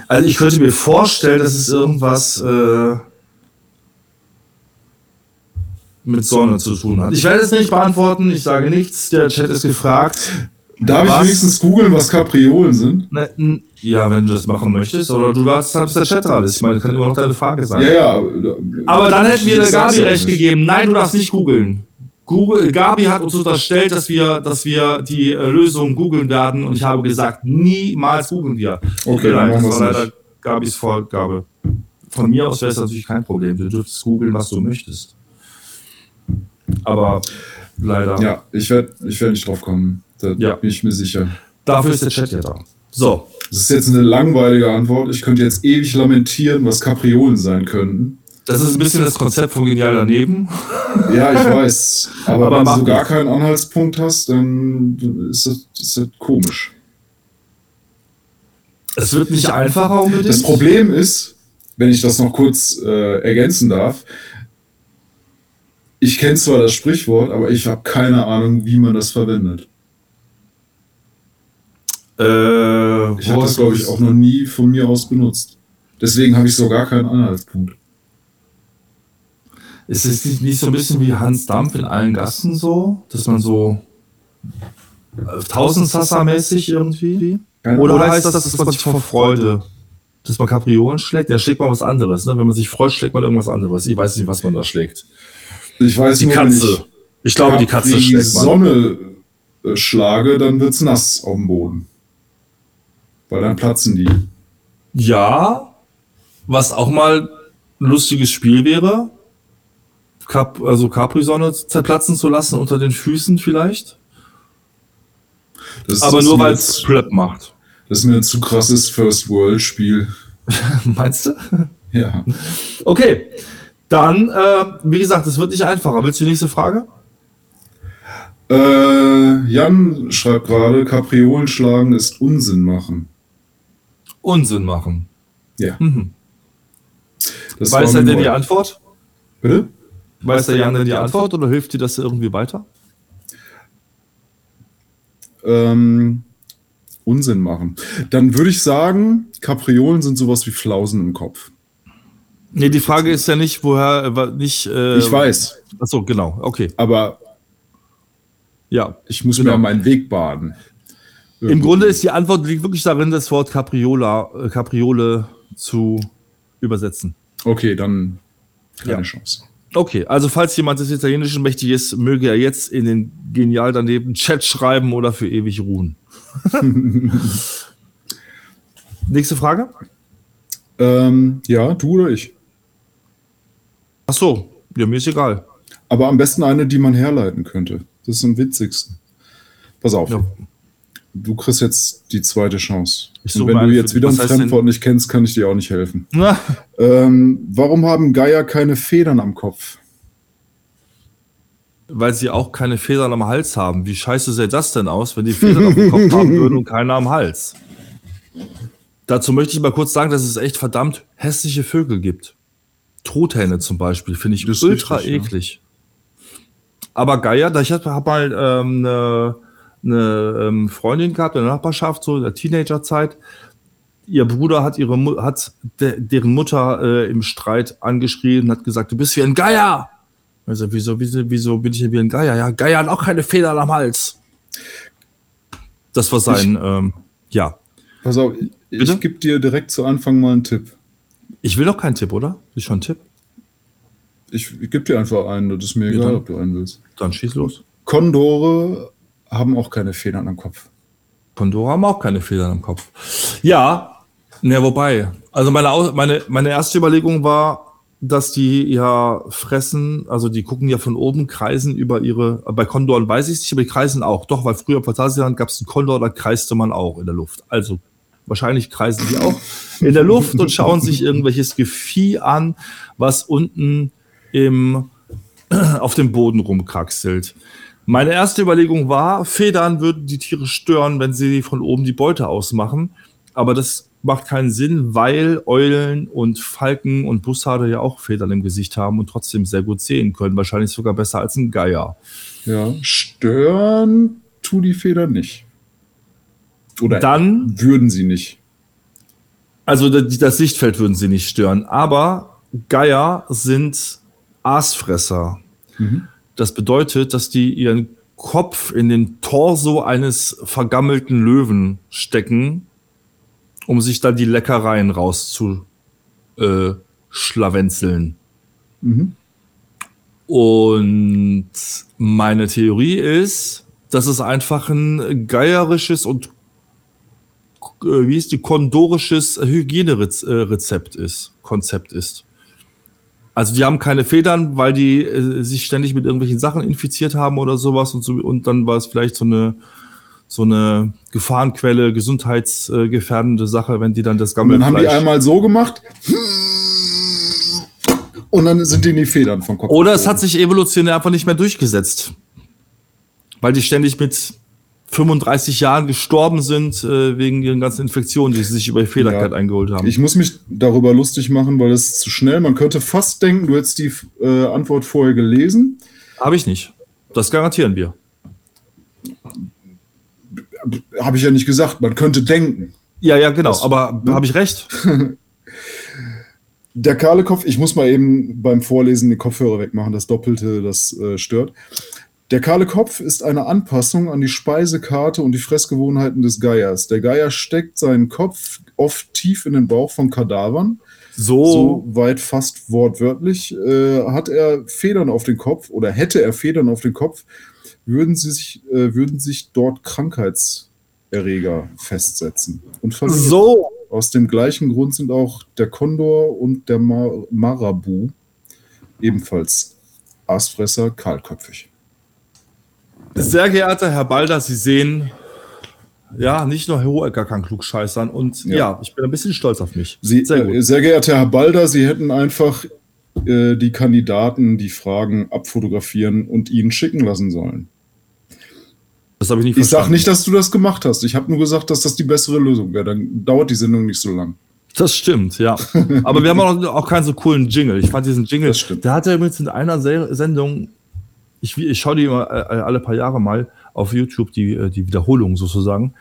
A: Also, ich könnte mir vorstellen, dass es irgendwas äh, mit Sonne zu tun hat. Ich werde es nicht beantworten, ich sage nichts. Der Chat ist gefragt.
B: Darf was? ich wenigstens googeln, was Kapriolen sind?
A: Ne, ja, wenn du das machen möchtest. Oder du hast, hast der Chat alles. Ich meine, das kann immer noch deine Frage sein.
B: Ja, ja.
A: Aber dann hätten wir der Gabi recht gegeben. Nein, du darfst nicht googeln. Google, Gabi hat uns unterstellt, dass wir, dass wir die äh, Lösung googeln werden. Und ich habe gesagt, niemals googeln wir.
B: Okay, dann machen
A: das war leider Gabis Vorgabe. Von mir aus wäre es natürlich kein Problem. Du dürftest googeln, was du möchtest. Aber leider.
B: Ja, ich werde ich werd nicht drauf kommen. Da ja. bin ich mir sicher.
A: Dafür ist der Chat ja da. So.
B: Das ist jetzt eine langweilige Antwort. Ich könnte jetzt ewig lamentieren, was Kapriolen sein könnten.
A: Das ist ein bisschen das Konzept von Genial daneben.
B: Ja, ich weiß. Aber, Aber wenn du gar keinen Anhaltspunkt hast, dann ist das, ist das komisch.
A: Es wird nicht einfacher
B: unbedingt. Das Problem ist, wenn ich das noch kurz äh, ergänzen darf, ich kenne zwar das Sprichwort, aber ich habe keine Ahnung, wie man das verwendet. Äh, ich habe das, glaube ich, auch noch nie von mir aus benutzt. Deswegen habe ich so gar keinen Anhaltspunkt.
A: Ist es nicht, nicht so ein bisschen wie Hans Dampf in allen Gassen so, dass man so äh, Tausendsassa-mäßig irgendwie? Oder, Oder heißt das, dass man sich vor Freude, dass man Kapriolen schlägt? Ja, schlägt man was anderes. Ne? Wenn man sich freut, schlägt man irgendwas anderes. Ich weiß nicht, was man da schlägt.
B: Ich weiß
A: die nur, Katze. Ich, ich glaube, die Katze
B: die schlägt man. Sonne äh, schlage, dann wird es nass auf dem Boden. Weil dann platzen die.
A: Ja, was auch mal ein lustiges Spiel wäre, Cap, also Capri-Sonne zerplatzen zu lassen unter den Füßen vielleicht. Das Aber nur weil es Prep macht.
B: Das ist mir ein zu krasses First-World-Spiel.
A: Meinst du?
B: Ja.
A: Okay. Dann, äh, wie gesagt, es wird nicht einfacher. Willst du die nächste Frage?
B: Äh, Jan schreibt gerade, Kapriolen schlagen ist Unsinn machen.
A: Unsinn machen.
B: Ja. Mhm.
A: Weiß er denn die Antwort?
B: Bitte?
A: Weiß der Jan denn die Antwort oder hilft dir das irgendwie weiter?
B: Ähm, Unsinn machen. Dann würde ich sagen, Kapriolen sind sowas wie Flausen im Kopf.
A: Nee, die Frage ist ja nicht, woher, nicht.
B: Äh, ich weiß.
A: Achso, genau, okay.
B: Aber
A: ja,
B: ich muss genau. mir meinen Weg baden.
A: Irgendwie. Im Grunde ist die Antwort liegt wirklich darin, das Wort Capriola, äh, Capriole zu übersetzen.
B: Okay, dann keine ja. Chance.
A: Okay, also falls jemand des Italienischen mächtig ist, möge er jetzt in den genial daneben Chat schreiben oder für ewig ruhen. Nächste Frage?
B: Ähm, ja, du oder ich?
A: Ach so, ja, mir ist egal.
B: Aber am besten eine, die man herleiten könnte. Das ist am witzigsten. Pass auf. Ja. Du kriegst jetzt die zweite Chance. Und wenn du jetzt wieder ein Fremdwort nicht kennst, kann ich dir auch nicht helfen. Ähm, warum haben Geier keine Federn am Kopf?
A: Weil sie auch keine Federn am Hals haben. Wie scheiße sähe das denn aus, wenn die Federn dem Kopf haben würden und keiner am Hals? Dazu möchte ich mal kurz sagen, dass es echt verdammt hässliche Vögel gibt. Truthähne zum Beispiel, finde ich ultra richtig, eklig. Ja. Aber Geier, ich habe mal ähm, eine, eine ähm, Freundin gehabt in der Nachbarschaft, so in der Teenagerzeit. Ihr Bruder hat ihre hat de, deren Mutter äh, im Streit angeschrien und hat gesagt, du bist wie ein Geier. Also wieso, wieso, wieso bin ich denn wie ein Geier? Ja, Geier hat auch keine Federn am Hals. Das war sein, ich, ähm, ja.
B: Pass auf, ich, ich gebe dir direkt zu Anfang mal einen Tipp.
A: Ich will doch keinen Tipp, oder? Ist schon ein Tipp?
B: Ich, ich gebe dir einfach einen, das ist mir ja, egal,
A: dann,
B: ob du einen willst.
A: Dann schieß los.
B: Kondore haben auch keine Federn am Kopf.
A: Kondore haben auch keine Federn am Kopf. Ja, ne, wobei. Also meine, meine, meine erste Überlegung war, dass die ja fressen, also die gucken ja von oben, kreisen über ihre, bei Kondoren weiß ich es nicht, aber die kreisen auch. Doch, weil früher im Phantasialand gab es einen Kondor, da kreiste man auch in der Luft. Also wahrscheinlich kreisen die auch in der Luft und schauen sich irgendwelches Gefieh an, was unten im, auf dem Boden rumkraxelt. Meine erste Überlegung war, Federn würden die Tiere stören, wenn sie von oben die Beute ausmachen. Aber das macht keinen Sinn, weil Eulen und Falken und Bussarde ja auch Federn im Gesicht haben und trotzdem sehr gut sehen können. Wahrscheinlich sogar besser als ein Geier.
B: Ja, stören tu die Federn nicht. Oder dann würden sie nicht.
A: Also das Sichtfeld würden sie nicht stören. Aber Geier sind Aasfresser. Mhm. Das bedeutet, dass die ihren Kopf in den Torso eines vergammelten Löwen stecken, um sich dann die Leckereien rauszuschlawenzeln. Äh, mhm. Und meine Theorie ist, dass es einfach ein geierisches und äh, wie ist die kondorisches Hygienerezept ist, Konzept ist. Also die haben keine Federn, weil die äh, sich ständig mit irgendwelchen Sachen infiziert haben oder sowas und so und dann war es vielleicht so eine so eine Gefahrenquelle, gesundheitsgefährdende Sache, wenn die dann das
B: Gammelfleisch... Und dann haben die einmal so gemacht und dann sind die in die Federn vom Kopf.
A: Oder es hat sich evolutionär einfach nicht mehr durchgesetzt. Weil die ständig mit 35 Jahren gestorben sind äh, wegen ihren ganzen Infektionen, die sie sich über die Fehlerkeit ja, eingeholt haben.
B: Ich muss mich darüber lustig machen, weil das ist zu schnell. Man könnte fast denken, du hättest die äh, Antwort vorher gelesen.
A: Habe ich nicht. Das garantieren wir.
B: Habe ich ja nicht gesagt. Man könnte denken.
A: Ja, ja, genau. Das, aber ne? habe ich recht?
B: Der kahle Kopf, ich muss mal eben beim Vorlesen den Kopfhörer wegmachen, das Doppelte, das äh, stört. Der kahle Kopf ist eine Anpassung an die Speisekarte und die Fressgewohnheiten des Geiers. Der Geier steckt seinen Kopf oft tief in den Bauch von Kadavern. So, so weit fast wortwörtlich. Äh, hat er Federn auf den Kopf oder hätte er Federn auf den Kopf, würden, sie sich, äh, würden sich dort Krankheitserreger festsetzen. Und so. Aus dem gleichen Grund sind auch der Kondor und der Mar Marabu ebenfalls Aasfresser kahlköpfig.
A: Sehr geehrter Herr Balder, Sie sehen, ja, nicht nur Herr Hohecker kann klug scheißern und ja. ja. ich bin ein bisschen stolz auf mich.
B: Sie, sehr, äh, sehr, geehrter Herr Balder, Sie hätten einfach äh, die Kandidaten die Fragen abfotografieren und Ihnen schicken lassen sollen. Das habe ich nicht Ich sage nicht, dass du das gemacht hast. Ich habe nur gesagt, dass das die bessere Lösung wäre. Dann dauert die Sendung nicht so lang.
A: Das stimmt, ja. Aber wir haben auch, auch keinen so coolen Jingle. Ich fand diesen Jingle, der hatte übrigens in einer Sendung ich, ich schaue die immer äh, alle paar Jahre mal auf YouTube, die, äh, die Wiederholung sozusagen.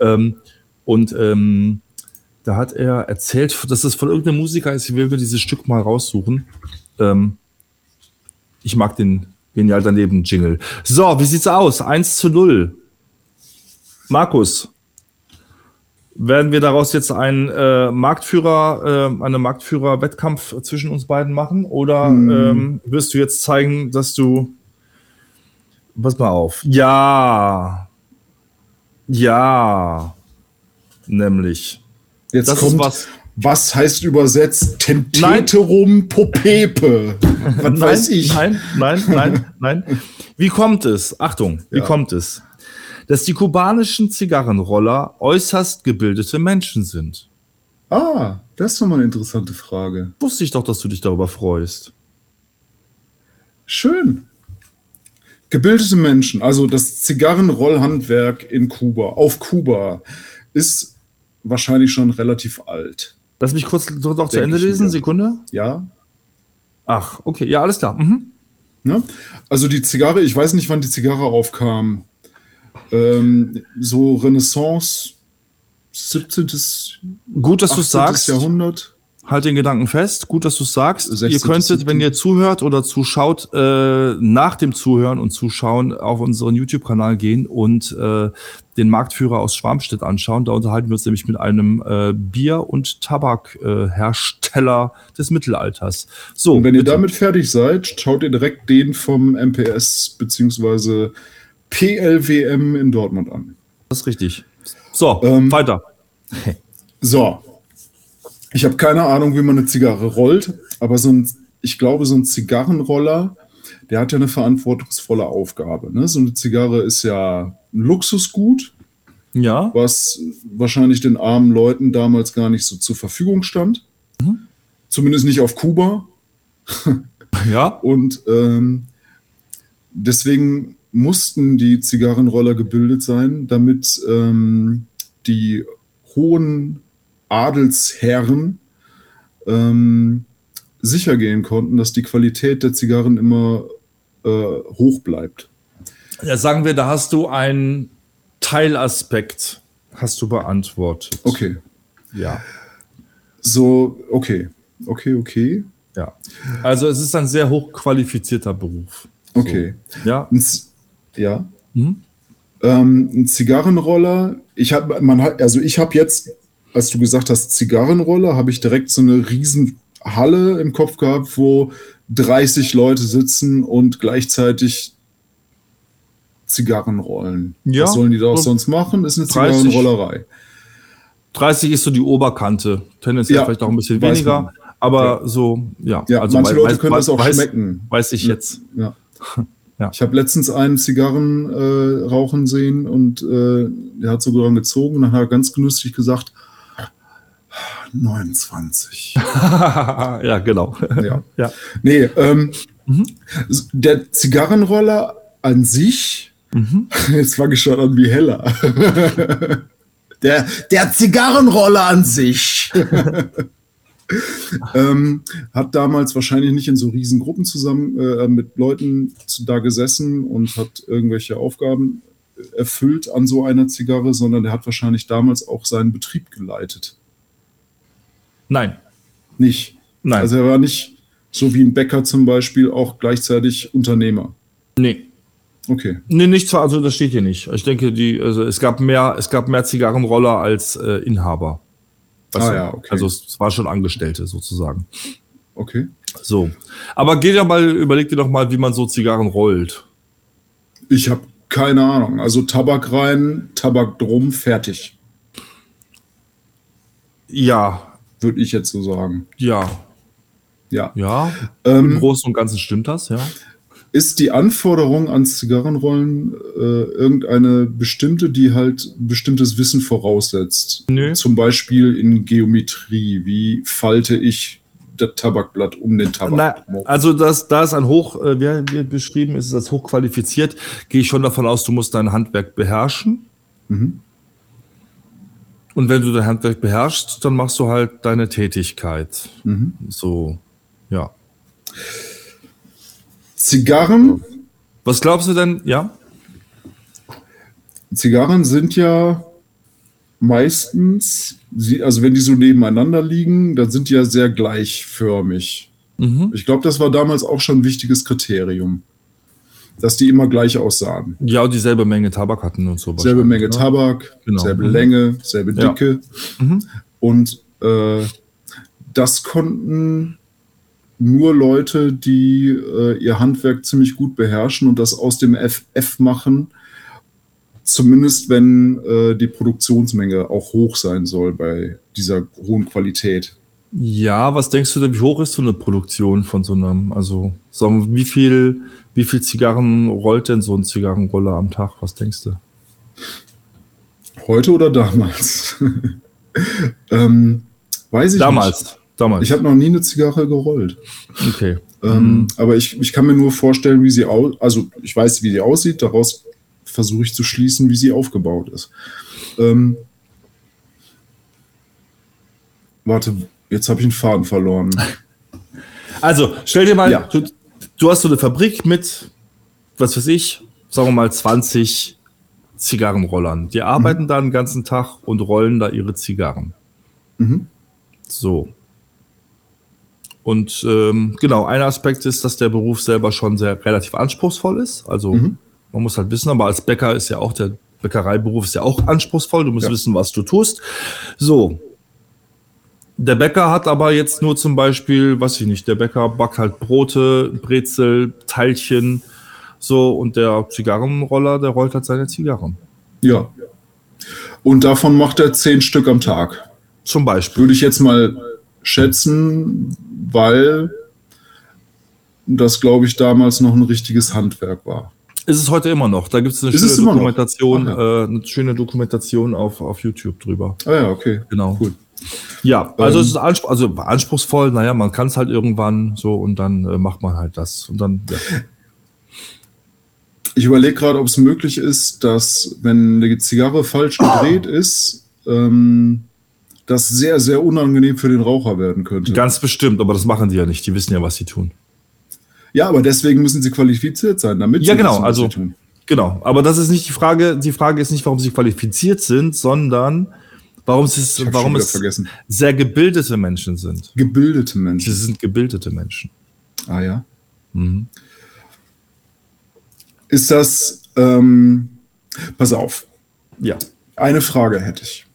A: Ähm, und ähm, da hat er erzählt, dass es von irgendeinem Musiker ist, ich will mir dieses Stück mal raussuchen. Ähm, ich mag den genial daneben Jingle. So, wie sieht's aus? 1 zu 0. Markus, werden wir daraus jetzt einen äh, Marktführer, äh, eine Marktführer-Wettkampf zwischen uns beiden machen? Oder hm. ähm, wirst du jetzt zeigen, dass du pass mal auf. Ja. Ja. Nämlich.
B: Jetzt das kommt, was. Was heißt übersetzt Tenteterum popepe?
A: Was nein, weiß ich? Nein, nein, nein, nein. Wie kommt es? Achtung, wie ja. kommt es? Dass die kubanischen Zigarrenroller äußerst gebildete Menschen sind.
B: Ah, das ist nochmal eine interessante Frage.
A: Wusste ich doch, dass du dich darüber freust.
B: Schön. Gebildete Menschen, also das Zigarrenrollhandwerk in Kuba, auf Kuba, ist wahrscheinlich schon relativ alt.
A: Lass mich kurz noch zu Ende lesen, Sekunde.
B: Ja.
A: Ach, okay, ja, alles klar. Mhm.
B: Ja, also die Zigarre, ich weiß nicht, wann die Zigarre aufkam. Ähm, so Renaissance, 17.
A: Gut, dass du sagst.
B: Jahrhundert.
A: Halt den Gedanken fest. Gut, dass du sagst. Ihr könntet, wenn ihr zuhört oder zuschaut, äh, nach dem Zuhören und Zuschauen auf unseren YouTube-Kanal gehen und äh, den Marktführer aus Schwarmstedt anschauen. Da unterhalten wir uns nämlich mit einem äh, Bier- und Tabakhersteller äh, des Mittelalters.
B: So. Und wenn bitte. ihr damit fertig seid, schaut ihr direkt den vom MPS beziehungsweise PLWM in Dortmund an.
A: Das ist richtig. So, ähm, weiter.
B: So, ich habe keine Ahnung, wie man eine Zigarre rollt, aber so ein, ich glaube, so ein Zigarrenroller, der hat ja eine verantwortungsvolle Aufgabe. Ne? So eine Zigarre ist ja ein Luxusgut,
A: ja.
B: was wahrscheinlich den armen Leuten damals gar nicht so zur Verfügung stand. Mhm. Zumindest nicht auf Kuba.
A: ja.
B: Und ähm, deswegen mussten die Zigarrenroller gebildet sein, damit ähm, die hohen Adelsherren ähm, sicher gehen konnten, dass die Qualität der Zigarren immer äh, hoch bleibt.
A: Ja, sagen wir, da hast du einen Teilaspekt, hast du beantwortet.
B: Okay.
A: Ja.
B: So, okay. Okay, okay.
A: Ja. Also es ist ein sehr hochqualifizierter Beruf.
B: So. Okay.
A: Ja.
B: ja. Mhm. Ähm, ein Zigarrenroller. Ich habe, man hat, also ich habe jetzt als du gesagt hast, Zigarrenrolle, habe ich direkt so eine riesen Halle im Kopf gehabt, wo 30 Leute sitzen und gleichzeitig Zigarren rollen. Ja, Was sollen die da auch sonst machen? Ist eine Zigarrenrollerei.
A: 30 ist so die Oberkante. Tendenziell ja, vielleicht auch ein bisschen weniger. Aber ja. so, ja.
B: ja also manche Leute weiß, können das auch weiß, schmecken.
A: Weiß ich jetzt.
B: Ja. ja. Ich habe letztens einen Zigarren äh, rauchen sehen und äh, der hat so dran gezogen und dann hat er ganz genüsslich gesagt, 29.
A: ja, genau.
B: Ja. ja. Nee, ähm, mhm. der Zigarrenroller an sich, mhm. jetzt fange ich schon an wie heller. der, der Zigarrenroller an sich. ähm, hat damals wahrscheinlich nicht in so riesen Gruppen zusammen äh, mit Leuten da gesessen und hat irgendwelche Aufgaben erfüllt an so einer Zigarre, sondern der hat wahrscheinlich damals auch seinen Betrieb geleitet.
A: Nein.
B: Nicht.
A: Nein.
B: Also er war nicht so wie ein Bäcker zum Beispiel auch gleichzeitig Unternehmer.
A: Nee.
B: Okay.
A: Nee, nicht zwar, also das steht hier nicht. Ich denke, die, also es gab mehr, es gab mehr Zigarrenroller als äh, Inhaber.
B: ah, ja, okay.
A: Also es war schon Angestellte sozusagen.
B: Okay.
A: So. Aber geht ja mal, überleg dir doch mal, wie man so Zigarren rollt.
B: Ich habe keine Ahnung. Also Tabak rein, Tabak drum, fertig.
A: Ja.
B: Würde ich jetzt so sagen.
A: Ja.
B: Ja.
A: Ja. Ähm, Im Großen und Ganzen stimmt das, ja.
B: Ist die Anforderung an Zigarrenrollen äh, irgendeine bestimmte, die halt bestimmtes Wissen voraussetzt?
A: Nö.
B: Zum Beispiel in Geometrie. Wie falte ich das Tabakblatt um den Tabak.
A: Na, also das, da ist ein Hoch, äh, wie, wie beschrieben ist, es als hochqualifiziert, gehe ich schon davon aus, du musst dein Handwerk beherrschen. Mhm. Und wenn du dein Handwerk beherrschst, dann machst du halt deine Tätigkeit. Mhm. So, ja.
B: Zigarren.
A: Was glaubst du denn? Ja.
B: Zigarren sind ja meistens, also wenn die so nebeneinander liegen, dann sind die ja sehr gleichförmig. Mhm. Ich glaube, das war damals auch schon ein wichtiges Kriterium, dass die immer gleich aussahen.
A: Ja, und dieselbe Menge Tabak hatten und so.
B: Selbe Menge ne? Tabak, genau. selbe mhm. Länge, selbe Dicke. Ja. Mhm. Und äh, das konnten nur Leute, die äh, ihr Handwerk ziemlich gut beherrschen und das aus dem FF machen, Zumindest wenn äh, die Produktionsmenge auch hoch sein soll bei dieser hohen Qualität.
A: Ja, was denkst du denn, wie hoch ist so eine Produktion von so einem, also sagen wir, wie viel, wie viel Zigarren rollt denn so ein Zigarrenroller am Tag? Was denkst du?
B: Heute oder damals? ähm, weiß ich
A: damals,
B: nicht.
A: Damals.
B: Ich habe noch nie eine Zigarre gerollt.
A: Okay.
B: Ähm, mhm. Aber ich, ich kann mir nur vorstellen, wie sie aus, also ich weiß, wie sie aussieht, daraus versuche ich zu schließen, wie sie aufgebaut ist. Ähm, warte, jetzt habe ich einen Faden verloren.
A: Also, stell dir mal, ja. du, du, hast so eine Fabrik mit, was weiß ich, sagen wir mal 20 Zigarrenrollern. Die arbeiten mhm. da den ganzen Tag und rollen da ihre Zigarren. Mhm. So. Und ähm, genau, ein Aspekt ist, dass der Beruf selber schon sehr relativ anspruchsvoll ist. Also mhm. Man muss halt wissen, aber als Bäcker ist ja auch der Bäckereiberuf ist ja auch anspruchsvoll. Du musst ja. wissen, was du tust. So. Der Bäcker hat aber jetzt nur zum Beispiel, weiß ich nicht, der Bäcker backt halt Brote, Brezel, Teilchen, so und der Zigarrenroller, der rollt halt seine Zigarren.
B: Ja. Und davon macht er zehn Stück am Tag.
A: Zum Beispiel.
B: Würde ich jetzt mal schätzen, weil das, glaube ich, damals noch ein richtiges Handwerk war.
A: Ist es heute immer noch. Da gibt es eine schöne Dokumentation, Ach, ja. äh, eine schöne Dokumentation auf, auf YouTube drüber.
B: Ah ja, okay.
A: Genau. Cool. Ja, also ähm, es ist anspruch also anspruchsvoll, naja, man kann es halt irgendwann so und dann äh, macht man halt das. Und dann, ja.
B: Ich überlege gerade, ob es möglich ist, dass, wenn eine Zigarre falsch gedreht ist, ähm, das sehr, sehr unangenehm für den Raucher werden könnte.
A: Ganz bestimmt, aber das machen die ja nicht. Die wissen ja, was sie tun.
B: Ja, aber deswegen müssen sie qualifiziert sein, damit
A: ja, sie genau, wissen, also, tun. Genau, aber das ist nicht die Frage. Die Frage ist nicht, warum sie qualifiziert sind, sondern warum, es, ist, warum es vergessen. sehr gebildete Menschen sind.
B: Gebildete Menschen.
A: Sie sind gebildete Menschen.
B: Ah ja. Mhm. Ist das, ähm, pass auf.
A: Ja.
B: Eine Frage hätte ich.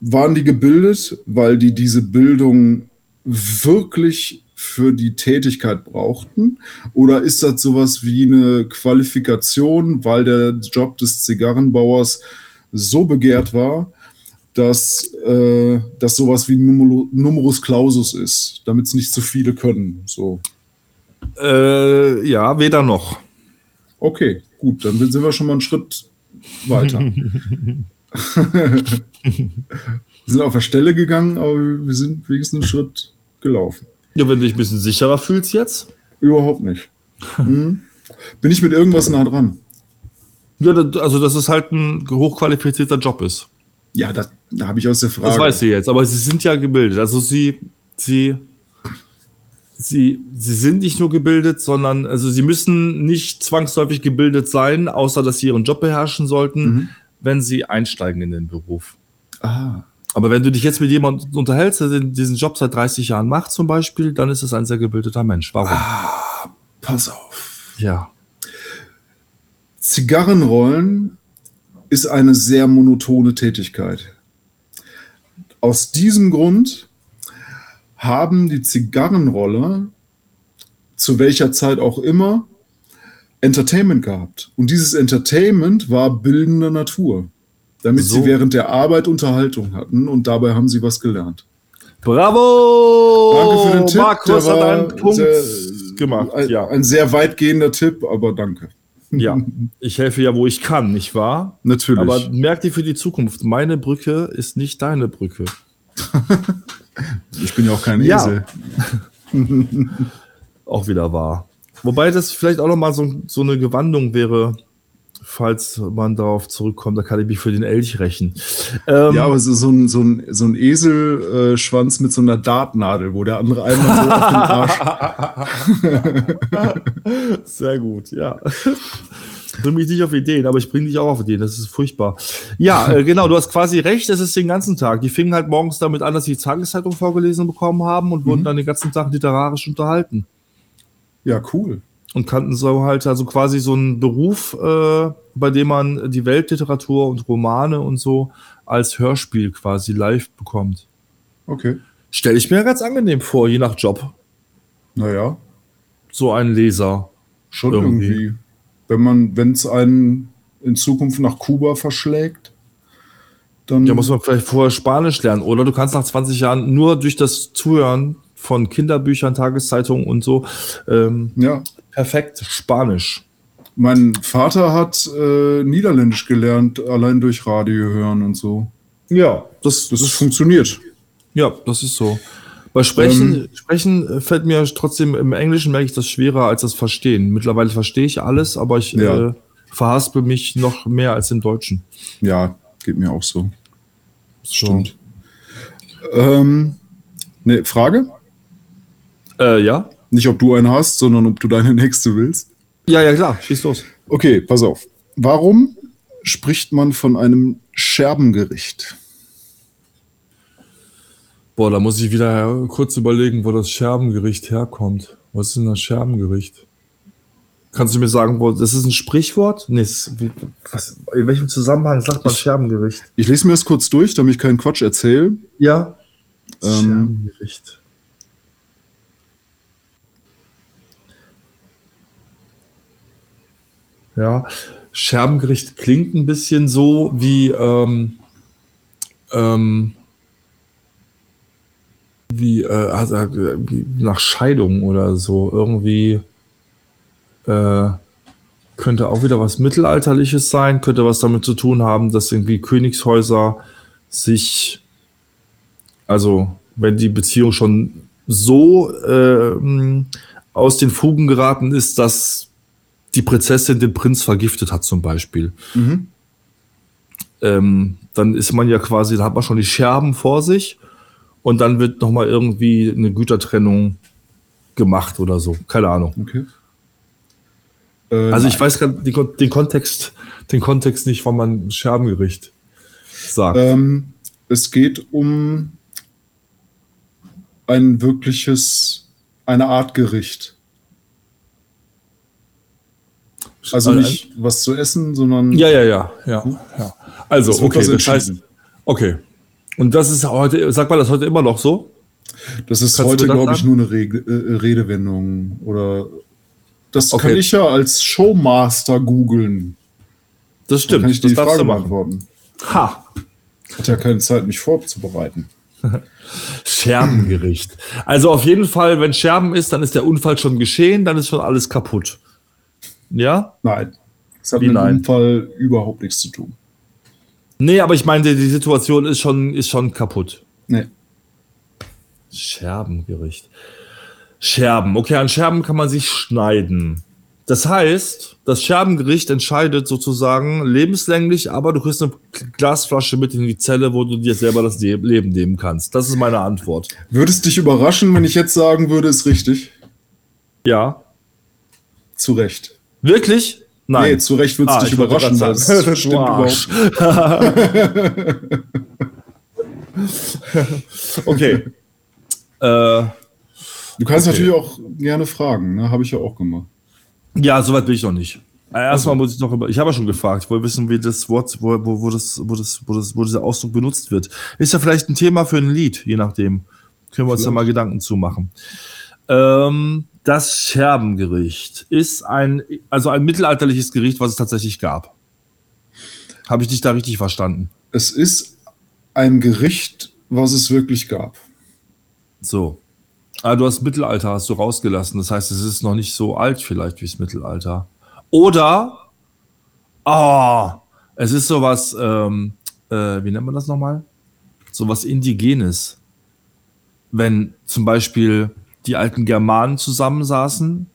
B: Waren die gebildet, weil die diese Bildung wirklich für die Tätigkeit brauchten? Oder ist das sowas wie eine Qualifikation, weil der Job des Zigarrenbauers so begehrt war, dass äh, das sowas wie Numerus Clausus ist, damit es nicht zu viele können? So.
A: Äh, ja, weder noch.
B: Okay, gut, dann sind wir schon mal einen Schritt weiter. wir sind auf der Stelle gegangen, aber wir sind wenigstens einen Schritt gelaufen.
A: Ja, wenn du dich ein bisschen sicherer fühlst jetzt?
B: Überhaupt nicht. Hm. Bin ich mit irgendwas nah dran?
A: Ja, also dass es halt ein hochqualifizierter Job ist.
B: Ja, da, da habe ich aus der Frage.
A: Das weiß sie jetzt, aber sie sind ja gebildet. Also sie, sie, sie, sie sind nicht nur gebildet, sondern also sie müssen nicht zwangsläufig gebildet sein, außer dass sie ihren Job beherrschen sollten, mhm. wenn sie einsteigen in den Beruf. Ah. Aber wenn du dich jetzt mit jemandem unterhältst, der diesen Job seit 30 Jahren macht, zum Beispiel, dann ist es ein sehr gebildeter Mensch. Warum? Ah,
B: pass auf.
A: Ja.
B: Zigarrenrollen ist eine sehr monotone Tätigkeit. Aus diesem Grund haben die Zigarrenroller zu welcher Zeit auch immer Entertainment gehabt. Und dieses Entertainment war bildende Natur, damit so. sie während der Arbeit Unterhaltung hatten und dabei haben sie was gelernt.
A: Bravo!
B: Danke für den Tipp.
A: Markus hat einen Punkt sehr, gemacht.
B: Ein, ja. ein sehr weitgehender Tipp, aber danke.
A: Ja, ich helfe ja, wo ich kann, nicht wahr?
B: Natürlich.
A: Aber merk dir für die Zukunft, meine Brücke ist nicht deine Brücke.
B: ich bin ja auch kein Esel.
A: auch wieder wahr. Wobei das vielleicht auch nochmal so, so eine Gewandung wäre, falls man darauf zurückkommt, da kann ich mich für den Elch rächen.
B: Ähm, ja, aber so, so ein, so ein, so ein Eselschwanz mit so einer Dartnadel, wo der andere einmal so auf
A: den Arsch. Sehr gut, ja. Bring mich nicht auf Ideen, aber ich bringe dich auch auf Ideen. Das ist furchtbar. Ja, äh, genau, du hast quasi recht, es ist den ganzen Tag. Die fingen halt morgens damit an, dass sie die Tageszeitung vorgelesen bekommen haben und mhm. wurden dann den ganzen Tag literarisch unterhalten.
B: Ja, cool
A: und kannten so halt also quasi so einen Beruf, äh, bei dem man die Weltliteratur und Romane und so als Hörspiel quasi live bekommt.
B: Okay.
A: Stelle ich mir ganz angenehm vor, je nach Job.
B: Naja.
A: So ein Leser.
B: Schon irgendwie. irgendwie. Wenn man, wenn es einen in Zukunft nach Kuba verschlägt,
A: dann. Ja, muss man vielleicht vorher Spanisch lernen. Oder du kannst nach 20 Jahren nur durch das Zuhören von Kinderbüchern, Tageszeitungen und so ähm,
B: ja
A: perfekt Spanisch.
B: Mein Vater hat äh, Niederländisch gelernt, allein durch Radio hören und so.
A: Ja, das, das, das funktioniert. Ja, das ist so. Bei Sprechen, ähm, Sprechen fällt mir trotzdem im Englischen merke ich das schwerer als das Verstehen. Mittlerweile verstehe ich alles, aber ich ja. äh, verhaspe mich noch mehr als im Deutschen.
B: Ja, geht mir auch so. Das so. stimmt. Ähm, ne, Frage?
A: Äh, ja.
B: Nicht, ob du einen hast, sondern ob du deine nächste willst.
A: Ja, ja, klar. Schieß los.
B: Okay, pass auf. Warum spricht man von einem Scherbengericht?
A: Boah, da muss ich wieder kurz überlegen, wo das Scherbengericht herkommt. Was ist denn das Scherbengericht? Kannst du mir sagen, wo, das ist ein Sprichwort? Nee, ist, wie, was, in welchem Zusammenhang sagt man Scherbengericht?
B: Ich lese mir das kurz durch, damit ich keinen Quatsch erzähle.
A: Ja. Ähm, Scherbengericht. Ja, Scherbengericht klingt ein bisschen so wie, ähm, ähm, wie, äh, also, wie nach Scheidung oder so. Irgendwie äh, könnte auch wieder was Mittelalterliches sein, könnte was damit zu tun haben, dass irgendwie Königshäuser sich, also wenn die Beziehung schon so äh, aus den Fugen geraten ist, dass die Prinzessin den Prinz vergiftet hat zum Beispiel. Mhm. Ähm, dann ist man ja quasi, da hat man schon die Scherben vor sich und dann wird noch mal irgendwie eine Gütertrennung gemacht oder so. Keine Ahnung.
B: Okay.
A: Äh, also ich weiß gerade den, den, Kontext, den Kontext nicht, wann man Scherbengericht sagt.
B: Ähm, es geht um ein wirkliches, eine Art Gericht. Also nicht was zu essen, sondern.
A: Ja, ja, ja, ja. ja. Also, das okay, das heißt, okay. Und das ist heute, sag mal das heute immer noch so?
B: Das ist Kannst heute, glaube ich, nur eine Re äh, Redewendung. Oder das okay. kann ich ja als Showmaster googeln.
A: Das stimmt.
B: Dann kann ich die Frage beantworten.
A: Ha.
B: Hat ja keine Zeit, mich vorzubereiten.
A: Scherbengericht. Also auf jeden Fall, wenn Scherben ist, dann ist der Unfall schon geschehen, dann ist schon alles kaputt. Ja?
B: Nein. Das hat Wie mit dem Unfall überhaupt nichts zu tun.
A: Nee, aber ich meine, die Situation ist schon, ist schon kaputt.
B: Nee.
A: Scherbengericht. Scherben. Okay, an Scherben kann man sich schneiden. Das heißt, das Scherbengericht entscheidet sozusagen lebenslänglich, aber du kriegst eine Glasflasche mit in die Zelle, wo du dir selber das Leben nehmen kannst. Das ist meine Antwort.
B: Würdest dich überraschen, wenn ich jetzt sagen würde, ist richtig?
A: Ja.
B: Zu Recht.
A: Wirklich?
B: Nein. Nee, zu Recht würde es ah, dich überraschen. Das, das stimmt überhaupt.
A: okay.
B: äh, du kannst okay. natürlich auch gerne fragen, ne? Habe ich ja auch gemacht.
A: Ja, soweit bin ich noch nicht. Äh, erstmal muss ich noch über. Ich habe ja schon gefragt, ich wollte wissen, wie das Wort, wo, wo, wo, das, wo, das, wo, das, wo dieser Ausdruck benutzt wird. Ist ja vielleicht ein Thema für ein Lied, je nachdem. Können wir uns da mal Gedanken zu machen. Ähm, das Scherbengericht ist ein, also ein mittelalterliches Gericht, was es tatsächlich gab. Habe ich dich da richtig verstanden?
B: Es ist ein Gericht, was es wirklich gab.
A: So. Ah, du hast Mittelalter, hast du rausgelassen. Das heißt, es ist noch nicht so alt vielleicht wie das Mittelalter. Oder, ah, oh, es ist sowas, ähm, äh, wie nennt man das nochmal? Sowas Indigenes. Wenn zum Beispiel die alten Germanen zusammensaßen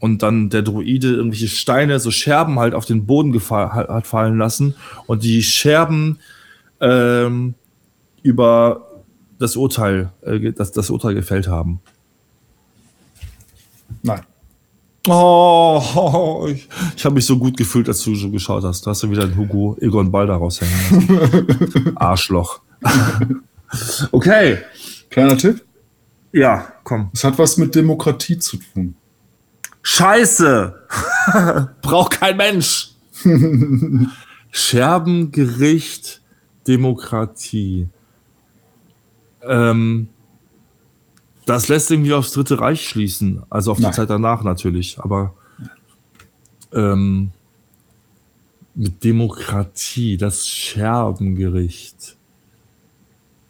A: und dann der Druide irgendwelche Steine, so Scherben halt auf den Boden hat fallen lassen und die Scherben ähm, über das Urteil, äh, das, das Urteil gefällt haben.
B: Nein.
A: Oh, oh ich, ich habe mich so gut gefühlt, als du so geschaut hast. Du hast ja wieder einen Hugo Egon Balder raushängen Arschloch. okay.
B: Kleiner Tipp.
A: Ja, komm.
B: Es hat was mit Demokratie zu tun.
A: Scheiße! Braucht kein Mensch. Scherbengericht, Demokratie. Ähm, das lässt irgendwie aufs Dritte Reich schließen. Also auf Nein. die Zeit danach natürlich. Aber ähm, mit Demokratie, das Scherbengericht.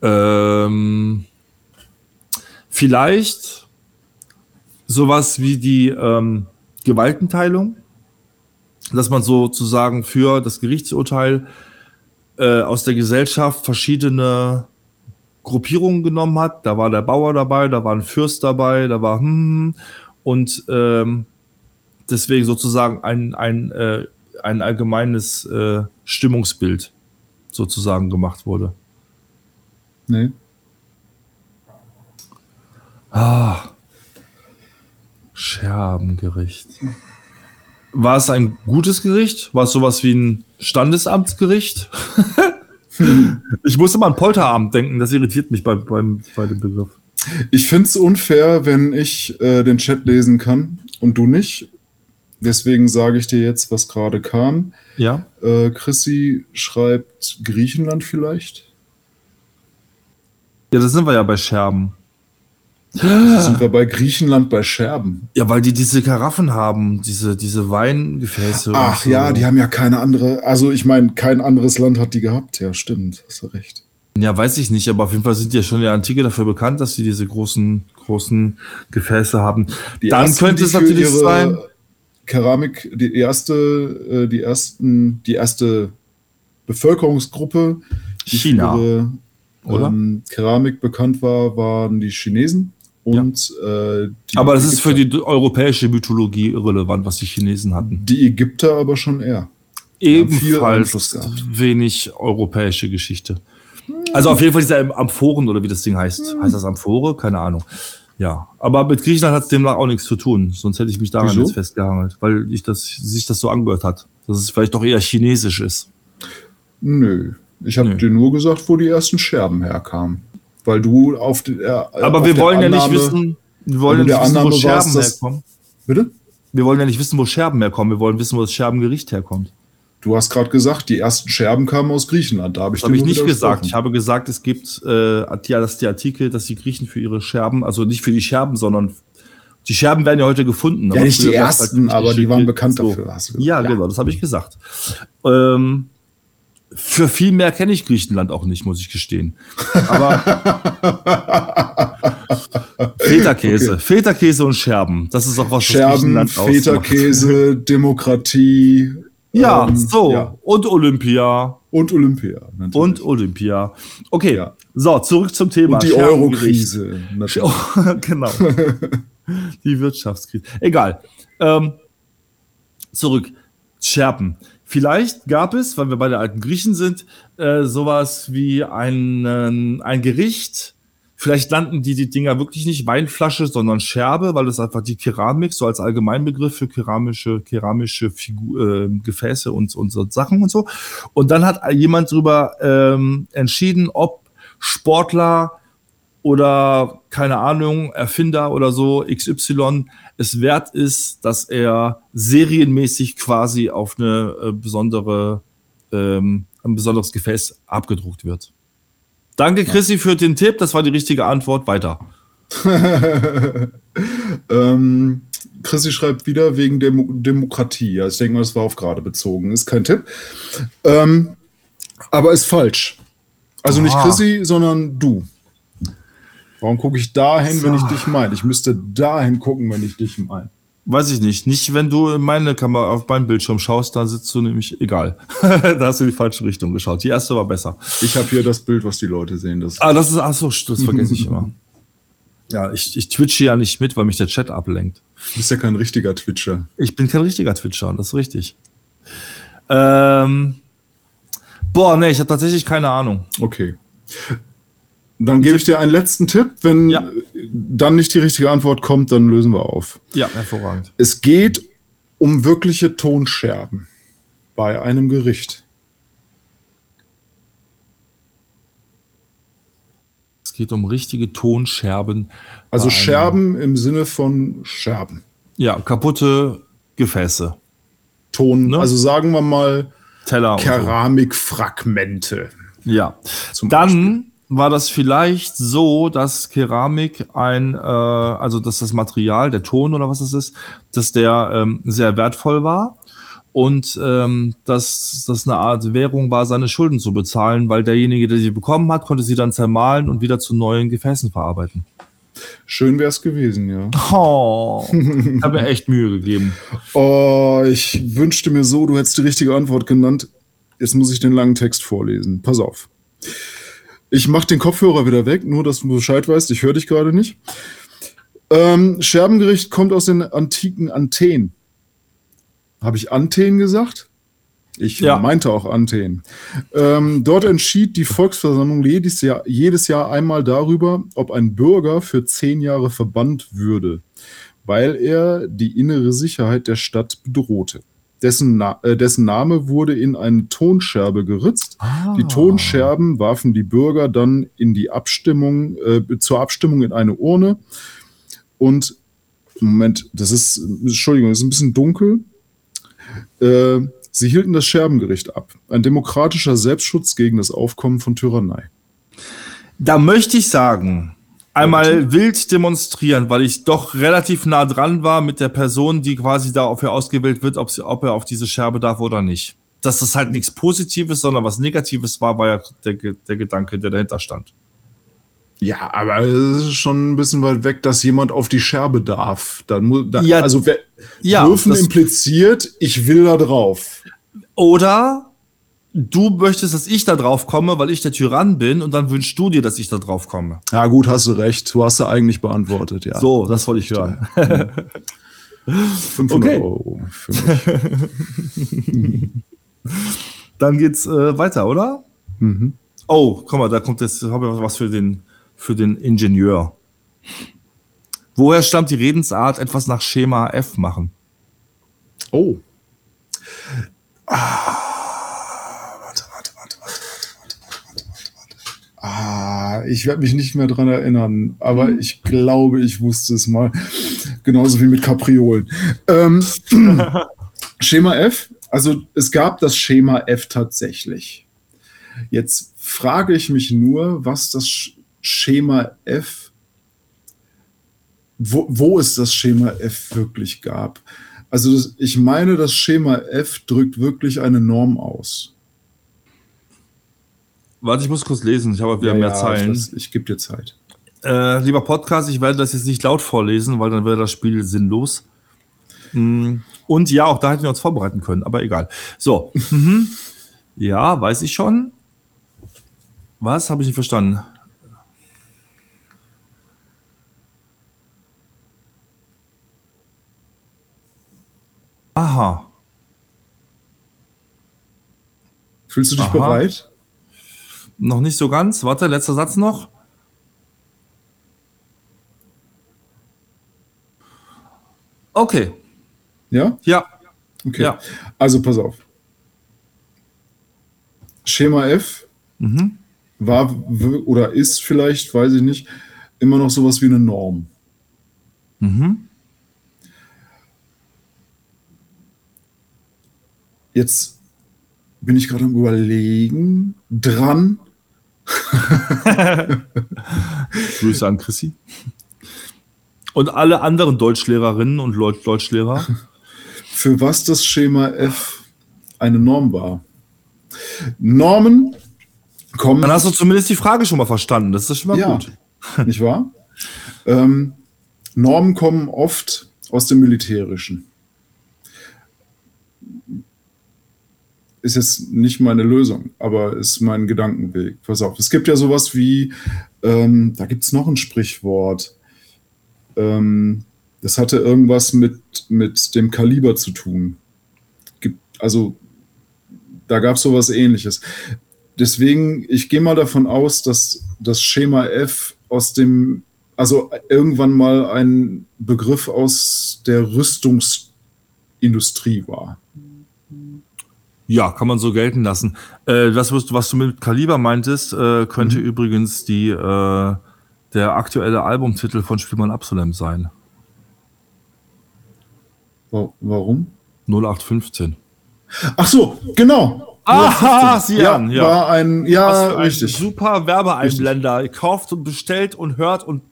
A: Ähm, vielleicht sowas wie die ähm, Gewaltenteilung, dass man sozusagen für das Gerichtsurteil äh, aus der Gesellschaft verschiedene Gruppierungen genommen hat. Da war der Bauer dabei, da war ein Fürst dabei, da war hm, hm, hm. und ähm, deswegen sozusagen ein, ein, äh, ein allgemeines äh, Stimmungsbild sozusagen gemacht wurde.
B: Nee.
A: Ah. Scherbengericht. War es ein gutes Gericht? War es sowas wie ein Standesamtsgericht? ich muss immer an Polterabend denken, das irritiert mich bei, beim, bei dem Begriff.
B: Ich finde es unfair, wenn ich äh, den Chat lesen kann und du nicht. Deswegen sage ich dir jetzt, was gerade kam.
A: Ja.
B: Äh, Chrissy schreibt Griechenland vielleicht.
A: Ja, da sind wir ja bei Scherben.
B: Sind wir bei Griechenland bei Scherben?
A: Ja, weil die diese Karaffen haben, diese, diese Weingefäße.
B: Ach so. ja, die haben ja keine andere. Also ich meine, kein anderes Land hat die gehabt. Ja, stimmt, hast du recht.
A: Ja, weiß ich nicht, aber auf jeden Fall sind die ja schon in der Antike dafür bekannt, dass sie diese großen, großen Gefäße haben.
B: Die Dann ersten, könnte es natürlich sein. Keramik, die erste, äh, die ersten, die erste Bevölkerungsgruppe,
A: die China. Ihre,
B: oder? Ähm, Keramik bekannt war, waren die Chinesen. Und,
A: ja. äh, aber das ist für die europäische Mythologie irrelevant, was die Chinesen hatten.
B: Die Ägypter aber schon eher.
A: Ebenfalls wenig europäische Geschichte. Also auf jeden Fall dieser Amphoren oder wie das Ding heißt. Hm. Heißt das Amphore? Keine Ahnung. Ja, aber mit Griechenland hat es demnach auch nichts zu tun. Sonst hätte ich mich daran Wieso? jetzt festgehangelt, weil ich das, sich das so angehört hat, dass es vielleicht doch eher chinesisch ist.
B: Nö. Ich habe dir nur gesagt, wo die ersten Scherben herkamen weil du auf die, äh,
A: Aber auf wir wollen Annahme, ja nicht wissen, wir wollen ja nicht wissen, wo Scherben warst, herkommen.
B: Bitte?
A: Wir wollen ja nicht wissen, wo Scherben herkommen. Wir wollen wissen, wo das Scherbengericht herkommt.
B: Du hast gerade gesagt, die ersten Scherben kamen aus Griechenland. Da habe ich,
A: hab ich nicht gesagt. Ich habe gesagt, es gibt äh, dass die Artikel, dass die Griechen für ihre Scherben, also nicht für die Scherben, sondern die Scherben werden ja heute gefunden.
B: Ja, nicht die ersten, halt aber die waren bekannt so. dafür.
A: ja, ja, genau, das habe ich gesagt. Ähm, für viel mehr kenne ich Griechenland auch nicht, muss ich gestehen. Aber Feta-Käse, okay. Feta-Käse und Scherben, das ist auch was
B: Scherben, Feta-Käse, Demokratie,
A: Ja, ähm, so. Ja. Und Olympia.
B: Und Olympia.
A: Natürlich. Und Olympia. Okay, ja. so, zurück zum Thema.
B: Und die Euro-Krise.
A: genau. die Wirtschaftskrise. Egal. Ähm, zurück. Scherben. Vielleicht gab es, weil wir bei der alten Griechen sind, äh, sowas wie ein, äh, ein Gericht. Vielleicht nannten die die Dinger wirklich nicht Weinflasche, sondern Scherbe, weil das einfach die Keramik so als Allgemeinbegriff für keramische, keramische Figur, äh, Gefäße und, und so Sachen und so. Und dann hat jemand darüber ähm, entschieden, ob Sportler oder keine Ahnung, Erfinder oder so, XY, es wert ist, dass er serienmäßig quasi auf eine äh, besondere, ähm, ein besonderes Gefäß abgedruckt wird. Danke, Chrissy, für den Tipp. Das war die richtige Antwort. Weiter.
B: ähm, Chrissy schreibt wieder wegen Demo Demokratie. Ja, ich denke mal, das war auf gerade bezogen. Ist kein Tipp. Ähm, aber ist falsch. Also Aha. nicht Chrissy, sondern du. Warum gucke ich dahin, wenn ich dich meine? Ich müsste dahin gucken, wenn ich dich meine.
A: Weiß ich nicht. Nicht, wenn du in meine Kamera auf meinen Bildschirm schaust, da sitzt du nämlich egal. da hast du in die falsche Richtung geschaut. Die erste war besser.
B: Ich habe hier das Bild, was die Leute sehen.
A: Das ah, das ist, ach so, das vergesse ich immer. Ja, ich, ich twitche ja nicht mit, weil mich der Chat ablenkt.
B: Du bist ja kein richtiger Twitcher.
A: Ich bin kein richtiger Twitcher, das ist richtig. Ähm, boah, nee, ich habe tatsächlich keine Ahnung.
B: Okay. Dann gebe ich dir einen letzten Tipp. Wenn ja. dann nicht die richtige Antwort kommt, dann lösen wir auf.
A: Ja, hervorragend.
B: Es geht um wirkliche Tonscherben bei einem Gericht.
A: Es geht um richtige Tonscherben.
B: Also Scherben im Sinne von Scherben.
A: Ja, kaputte Gefäße.
B: Ton, ne? also sagen wir mal Teller Keramikfragmente.
A: Ja. Zum Dann Beispiel war das vielleicht so, dass Keramik ein, äh, also dass das Material, der Ton oder was es ist, dass der ähm, sehr wertvoll war und ähm, dass das eine Art Währung war, seine Schulden zu bezahlen, weil derjenige, der sie bekommen hat, konnte sie dann zermahlen und wieder zu neuen Gefäßen verarbeiten.
B: Schön wäre es gewesen, ja.
A: Oh, ich habe mir echt Mühe gegeben.
B: Oh, ich wünschte mir so, du hättest die richtige Antwort genannt. Jetzt muss ich den langen Text vorlesen. Pass auf. Ich mache den Kopfhörer wieder weg, nur dass du Bescheid weißt, ich höre dich gerade nicht. Ähm, Scherbengericht kommt aus den antiken Anthen. Habe ich Anthen gesagt? Ich ja. meinte auch Anthen. Ähm, dort entschied die Volksversammlung jedes Jahr, jedes Jahr einmal darüber, ob ein Bürger für zehn Jahre verbannt würde, weil er die innere Sicherheit der Stadt bedrohte. Dessen, Na äh, dessen Name wurde in eine Tonscherbe geritzt. Ah. Die Tonscherben warfen die Bürger dann in die Abstimmung, äh, zur Abstimmung in eine Urne. Und Moment, das ist, Entschuldigung, das ist ein bisschen dunkel. Äh, sie hielten das Scherbengericht ab. Ein demokratischer Selbstschutz gegen das Aufkommen von Tyrannei.
A: Da möchte ich sagen, einmal wild demonstrieren, weil ich doch relativ nah dran war mit der Person, die quasi dafür ausgewählt wird, ob, sie, ob er auf diese Scherbe darf oder nicht. Dass das halt nichts Positives, sondern was Negatives war, war ja der, der Gedanke, der dahinter stand.
B: Ja, aber es ist schon ein bisschen weit weg, dass jemand auf die Scherbe darf. Dann muss, da, ja, also wer, ja, dürfen impliziert, ich will da drauf.
A: Oder du möchtest, dass ich da drauf komme, weil ich der Tyrann bin und dann wünschst du dir, dass ich da drauf komme.
B: Ja, gut, hast du recht. Du hast ja eigentlich beantwortet, ja.
A: So, das wollte ich hören.
B: 500 okay. Euro.
A: dann geht's äh, weiter, oder? Mhm. Oh, guck mal, da kommt jetzt, habe ich was für den, für den Ingenieur. Woher stammt die Redensart, etwas nach Schema F machen?
B: Oh. Ah. Ah, ich werde mich nicht mehr dran erinnern, aber mhm. ich glaube, ich wusste es mal. Genauso wie mit Kapriolen. Ähm, Schema F, also es gab das Schema F tatsächlich. Jetzt frage ich mich nur, was das Schema F, wo, wo es das Schema F wirklich gab. Also ich meine, das Schema F drückt wirklich eine Norm aus.
A: Warte, ich muss kurz lesen. Ich habe wieder ja, mehr ja, Zeilen.
B: Ich, ich gebe dir Zeit.
A: Äh, lieber Podcast, ich werde das jetzt nicht laut vorlesen, weil dann wäre das Spiel sinnlos. Mm, und ja, auch da hätten wir uns vorbereiten können, aber egal. So. Mhm. Ja, weiß ich schon. Was? Habe ich nicht verstanden. Aha.
B: Fühlst du dich Aha. bereit?
A: Noch nicht so ganz. Warte, letzter Satz noch. Okay.
B: Ja?
A: Ja.
B: Okay. Ja. Also pass auf. Schema F mhm. war oder ist vielleicht, weiß ich nicht, immer noch sowas wie eine Norm. Mhm. Jetzt bin ich gerade am Überlegen, dran.
A: Grüße an Chrissy. Und alle anderen Deutschlehrerinnen und Deutschlehrer.
B: Für was das Schema F eine Norm war. Normen kommen.
A: Dann hast du zumindest die Frage schon mal verstanden. Das ist schon mal ja, gut.
B: Nicht wahr? ähm, Normen kommen oft aus dem Militärischen. Ist jetzt nicht meine Lösung, aber ist mein Gedankenweg. Pass auf, es gibt ja sowas wie, ähm, da gibt es noch ein Sprichwort. Ähm, das hatte irgendwas mit, mit dem Kaliber zu tun. Gibt, also da gab es sowas ähnliches. Deswegen, ich gehe mal davon aus, dass das Schema F aus dem, also irgendwann mal ein Begriff aus der Rüstungsindustrie war.
A: Ja, kann man so gelten lassen. Äh, das, was du mit Kaliber meintest, äh, könnte mhm. übrigens die, äh, der aktuelle Albumtitel von Spielmann Absalem sein.
B: Warum?
A: 0815.
B: Ach so, genau.
A: Aha, sie
B: ja, an, ja. War ein, ja, richtig.
A: Ein super Werbeeinblender. Kauft und bestellt und hört und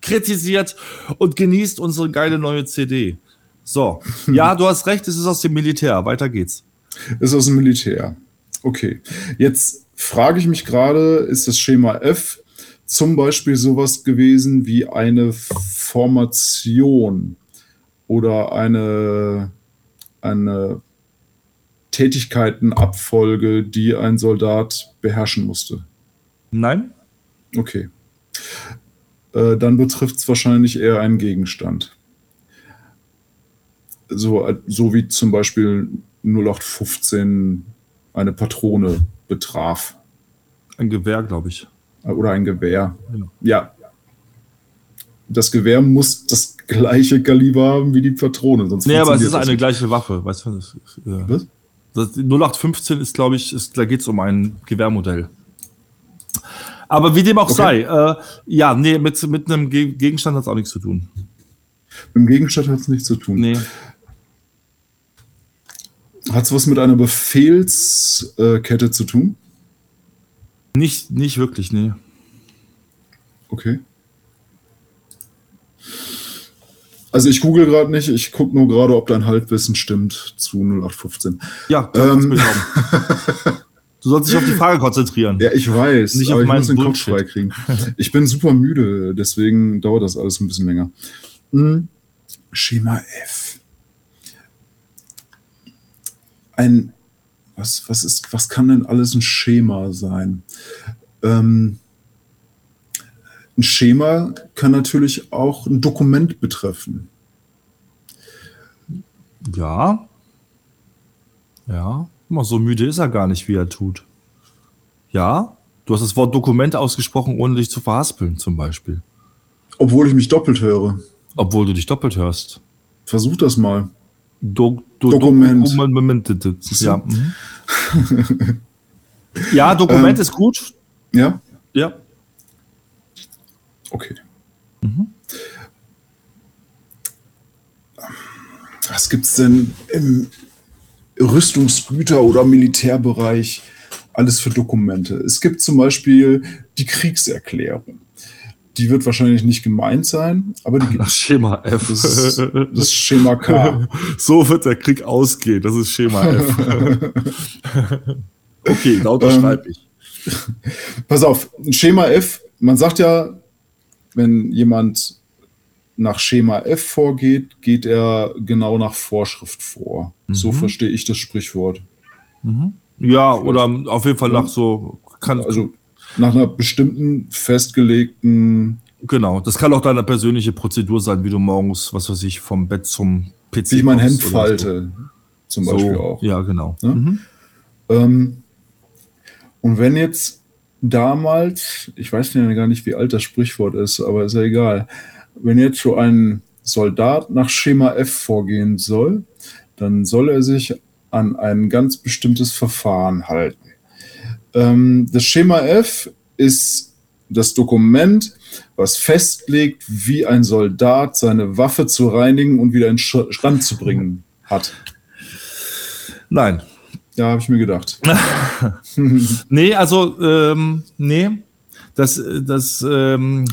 A: kritisiert und genießt unsere geile neue CD. So. Ja, du hast recht, es ist aus dem Militär. Weiter geht's.
B: Ist aus dem Militär. Okay. Jetzt frage ich mich gerade, ist das Schema F zum Beispiel sowas gewesen wie eine Formation oder eine, eine Tätigkeitenabfolge, die ein Soldat beherrschen musste?
A: Nein.
B: Okay. Äh, dann betrifft es wahrscheinlich eher einen Gegenstand. So, äh, so wie zum Beispiel 0815 eine Patrone betraf.
A: Ein Gewehr, glaube ich.
B: Äh, oder ein Gewehr. Ja. ja. Das Gewehr muss das gleiche Kaliber haben wie die Patrone.
A: Sonst nee, aber es ist eine nicht. gleiche Waffe. Weißt du, das, äh, Was? Das 0815 ist, glaube ich, ist, da geht es um ein Gewehrmodell. Aber wie dem auch okay. sei, äh, ja, nee, mit, mit einem Gegenstand hat es auch nichts zu tun.
B: Mit dem Gegenstand hat es nichts zu tun. Nee. Hat es was mit einer Befehlskette äh, zu tun?
A: Nicht, nicht wirklich, nee.
B: Okay. Also ich google gerade nicht, ich gucke nur gerade, ob dein Halbwissen stimmt zu 0815.
A: Ja, ähm, Du sollst dich auf die Frage konzentrieren.
B: Ja, ich weiß, nicht aber ich muss den Kopf frei kriegen. Ich bin super müde, deswegen dauert das alles ein bisschen länger. Hm. Schema F. Ein, was, was ist, was kann denn alles ein Schema sein? Ähm, ein Schema kann natürlich auch ein Dokument betreffen.
A: Ja. Ja. Mal so müde ist er gar nicht, wie er tut. Ja. Du hast das Wort Dokument ausgesprochen, ohne dich zu verhaspeln, zum Beispiel.
B: Obwohl ich mich doppelt höre.
A: Obwohl du dich doppelt hörst.
B: Versuch das mal.
A: Do, do, Dokument. Dokument. Ja. Mhm. ja, Dokument ähm, ist gut.
B: Ja.
A: Ja.
B: Okay. Mhm. Was gibt es denn im Rüstungsgüter- oder Militärbereich alles für Dokumente? Es gibt zum Beispiel die Kriegserklärung. Die wird wahrscheinlich nicht gemeint sein, aber die
A: gibt Das Schema F.
B: Das, ist, das Schema K.
A: So wird der Krieg ausgehen. Das ist Schema F. okay, da unterschreibe ähm, ich.
B: Pass auf, Schema F, man sagt ja, wenn jemand nach Schema F vorgeht, geht er genau nach Vorschrift vor. Mhm. So verstehe ich das Sprichwort.
A: Mhm. Ja, oder auf jeden Fall nach so
B: kann also nach einer bestimmten festgelegten
A: Genau, das kann auch deine persönliche Prozedur sein, wie du morgens, was weiß ich, vom Bett zum
B: PC. Wie ich mein Hemd falte,
A: so. zum Beispiel so, auch. Ja, genau. Ja? Mhm.
B: Ähm, und wenn jetzt damals, ich weiß ja gar nicht, wie alt das Sprichwort ist, aber ist ja egal, wenn jetzt so ein Soldat nach Schema F vorgehen soll, dann soll er sich an ein ganz bestimmtes Verfahren halten. Ähm, das Schema F ist das Dokument, was festlegt, wie ein Soldat seine Waffe zu reinigen und wieder in Stand zu bringen hat.
A: Nein.
B: Ja, habe ich mir gedacht.
A: nee, also, ähm, nee. Das, das, ähm,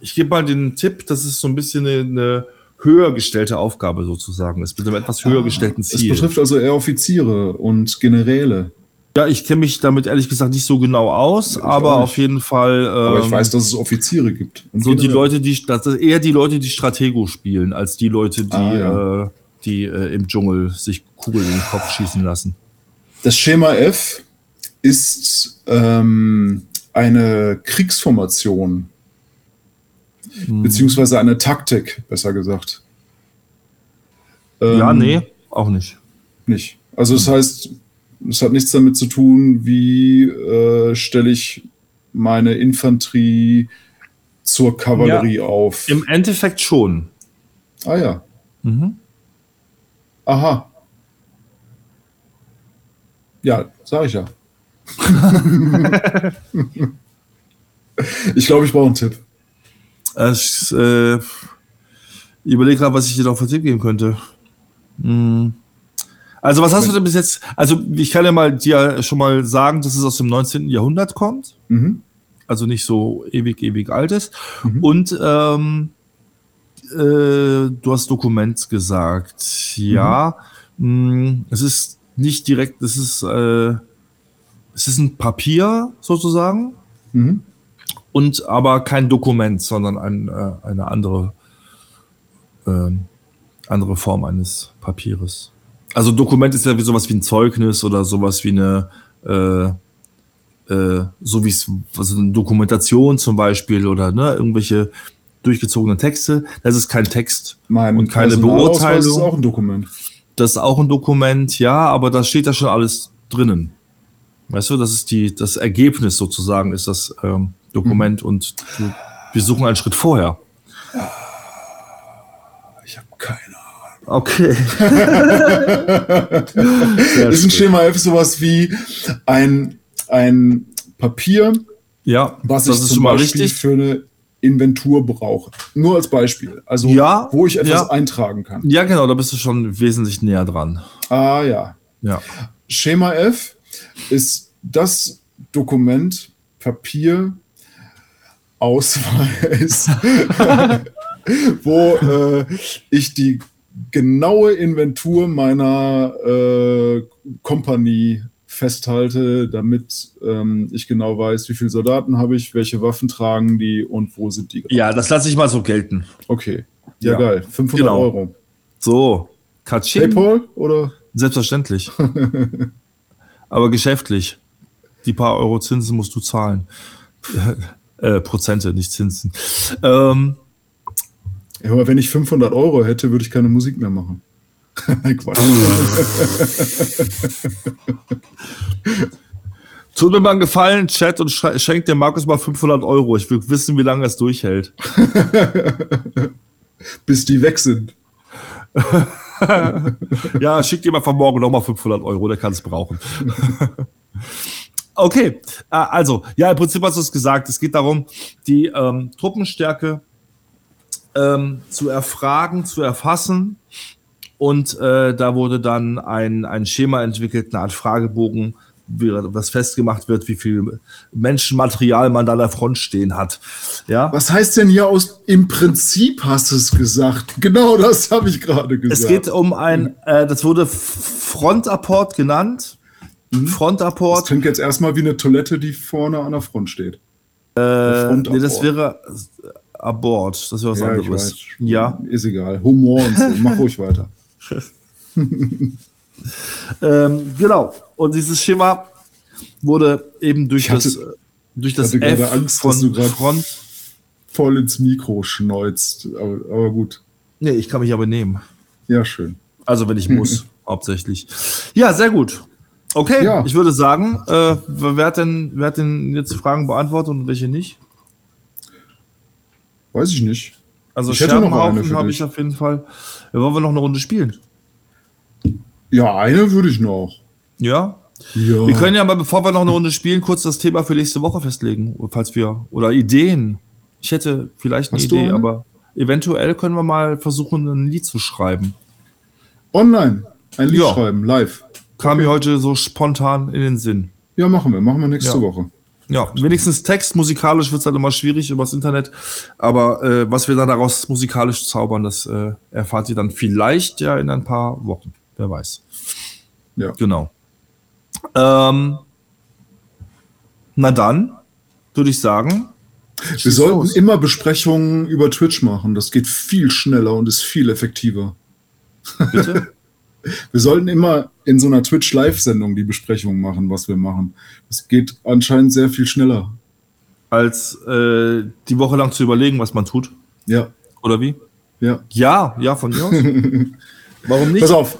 A: ich gebe mal den Tipp, das ist so ein bisschen eine, eine höher gestellte Aufgabe sozusagen ist, mit einem etwas höher ah, gestellten Ziel.
B: Es betrifft also eher Offiziere und Generäle.
A: Ja, ich kenne mich damit ehrlich gesagt nicht so genau aus, ich aber auf jeden Fall. Ähm,
B: aber ich ähm, weiß, dass es Offiziere gibt.
A: So die Leute, die das ist eher die Leute, die Stratego spielen, als die Leute, die, ah, ja. äh, die äh, im Dschungel sich Kugeln in den Kopf schießen lassen.
B: Das Schema F ist ähm, eine Kriegsformation, hm. beziehungsweise eine Taktik, besser gesagt.
A: Ähm, ja, nee, auch nicht.
B: Nicht. Also das heißt, es hat nichts damit zu tun, wie äh, stelle ich meine Infanterie zur Kavallerie ja, auf.
A: Im Endeffekt schon.
B: Ah ja. Mhm. Aha. Ja, sag ich ja. ich glaube, ich brauche einen Tipp.
A: Ich äh, überlege gerade, was ich dir noch für Tipp geben könnte. Hm. Also was hast du denn bis jetzt? Also ich kann ja mal dir schon mal sagen, dass es aus dem 19. Jahrhundert kommt. Mhm. Also nicht so ewig, ewig alt ist. Mhm. Und ähm, äh, du hast Dokument gesagt. Ja, mhm. mh, es ist nicht direkt, es ist, äh, es ist ein Papier sozusagen. Mhm. Und aber kein Dokument, sondern ein, äh, eine andere, äh, andere Form eines Papieres. Also Dokument ist ja wie sowas wie ein Zeugnis oder sowas wie eine, äh, äh, so wie es, also eine Dokumentation zum Beispiel oder ne, irgendwelche durchgezogene Texte. Das ist kein Text
B: mein
A: und keine Beurteilung. Das
B: ist auch ein Dokument.
A: Das ist auch ein Dokument, ja, aber da steht da schon alles drinnen. Weißt du, das ist die, das Ergebnis sozusagen ist das ähm, Dokument mhm. und wir suchen einen Schritt vorher.
B: Keine
A: Okay.
B: ist ein Schema F sowas wie ein, ein Papier,
A: ja,
B: was ich zum Beispiel richtig. für eine Inventur brauche. Nur als Beispiel. Also,
A: ja,
B: wo ich etwas ja. eintragen kann.
A: Ja, genau, da bist du schon wesentlich näher dran.
B: Ah, ja.
A: Ja.
B: Schema F ist das Dokument, Papier, Ausweis, wo äh, ich die genaue Inventur meiner äh, Kompanie festhalte, damit ähm, ich genau weiß, wie viele Soldaten habe ich, welche Waffen tragen die und wo sind die.
A: Gerade. Ja, das lasse ich mal so gelten.
B: Okay. Ja, ja. geil. 500 genau. Euro.
A: So.
B: Katsching. PayPal oder?
A: Selbstverständlich. Aber geschäftlich. Die paar Euro Zinsen musst du zahlen. äh, Prozente, nicht Zinsen. Ähm,
B: ja, aber wenn ich 500 Euro hätte, würde ich keine Musik mehr machen. Quatsch.
A: Tut mir mal einen Gefallen, Chat, und schenkt dem Markus mal 500 Euro. Ich will wissen, wie lange es durchhält.
B: Bis die weg sind.
A: ja, schickt dir mal von morgen nochmal 500 Euro, der kann es brauchen. okay, äh, also, ja, im Prinzip hast du es gesagt. Es geht darum, die ähm, Truppenstärke ähm, zu erfragen, zu erfassen. Und äh, da wurde dann ein, ein Schema entwickelt, eine Art Fragebogen, was festgemacht wird, wie viel Menschenmaterial man da an der Front stehen hat. Ja?
B: Was heißt denn hier aus, im Prinzip hast du es gesagt? Genau das habe ich gerade gesagt.
A: Es geht um ein, äh, das wurde Frontapport genannt. Mhm. Frontapport. Das
B: klingt jetzt erstmal wie eine Toilette, die vorne an der Front steht.
A: Äh, nee, das wäre Abort. Das wäre was
B: ja,
A: anderes.
B: Ja. Ist egal. Humor und so. Mach ruhig weiter.
A: ähm, genau. Und dieses Schema wurde eben durch hatte, das, durch das
B: F Angst, von Front voll ins Mikro schneuzt. Aber, aber gut.
A: Nee, ich kann mich aber nehmen.
B: Ja, schön.
A: Also wenn ich muss, hauptsächlich. Ja, sehr gut. Okay, ja. ich würde sagen, äh, wer, hat denn, wer hat denn jetzt Fragen beantwortet und welche nicht?
B: Weiß ich nicht.
A: Also ich hätte noch eine habe ich auf jeden Fall. Ja, wollen wir noch eine Runde spielen?
B: Ja, eine würde ich noch.
A: Ja? Ja. Wir können ja mal, bevor wir noch eine Runde spielen, kurz das Thema für nächste Woche festlegen, falls wir oder Ideen. Ich hätte vielleicht eine Hast Idee, aber eventuell können wir mal versuchen, ein Lied zu schreiben.
B: Online ein Lied ja. schreiben, live.
A: Kam okay. mir heute so spontan in den Sinn.
B: Ja, machen wir. Machen wir nächste
A: ja.
B: Woche.
A: Ja, wenigstens Text, musikalisch wird es halt immer schwierig übers Internet. Aber äh, was wir dann daraus musikalisch zaubern, das äh, erfahrt ihr dann vielleicht ja in ein paar Wochen. Wer weiß. Ja. Genau. Ähm, na dann, würde ich sagen.
B: Wir sollten los. immer Besprechungen über Twitch machen. Das geht viel schneller und ist viel effektiver. Bitte? wir sollten immer in so einer Twitch-Live-Sendung die Besprechung machen, was wir machen. Es geht anscheinend sehr viel schneller.
A: Als äh, die Woche lang zu überlegen, was man tut.
B: Ja.
A: Oder wie?
B: Ja.
A: Ja, ja, von mir aus.
B: Warum nicht? Pass auf.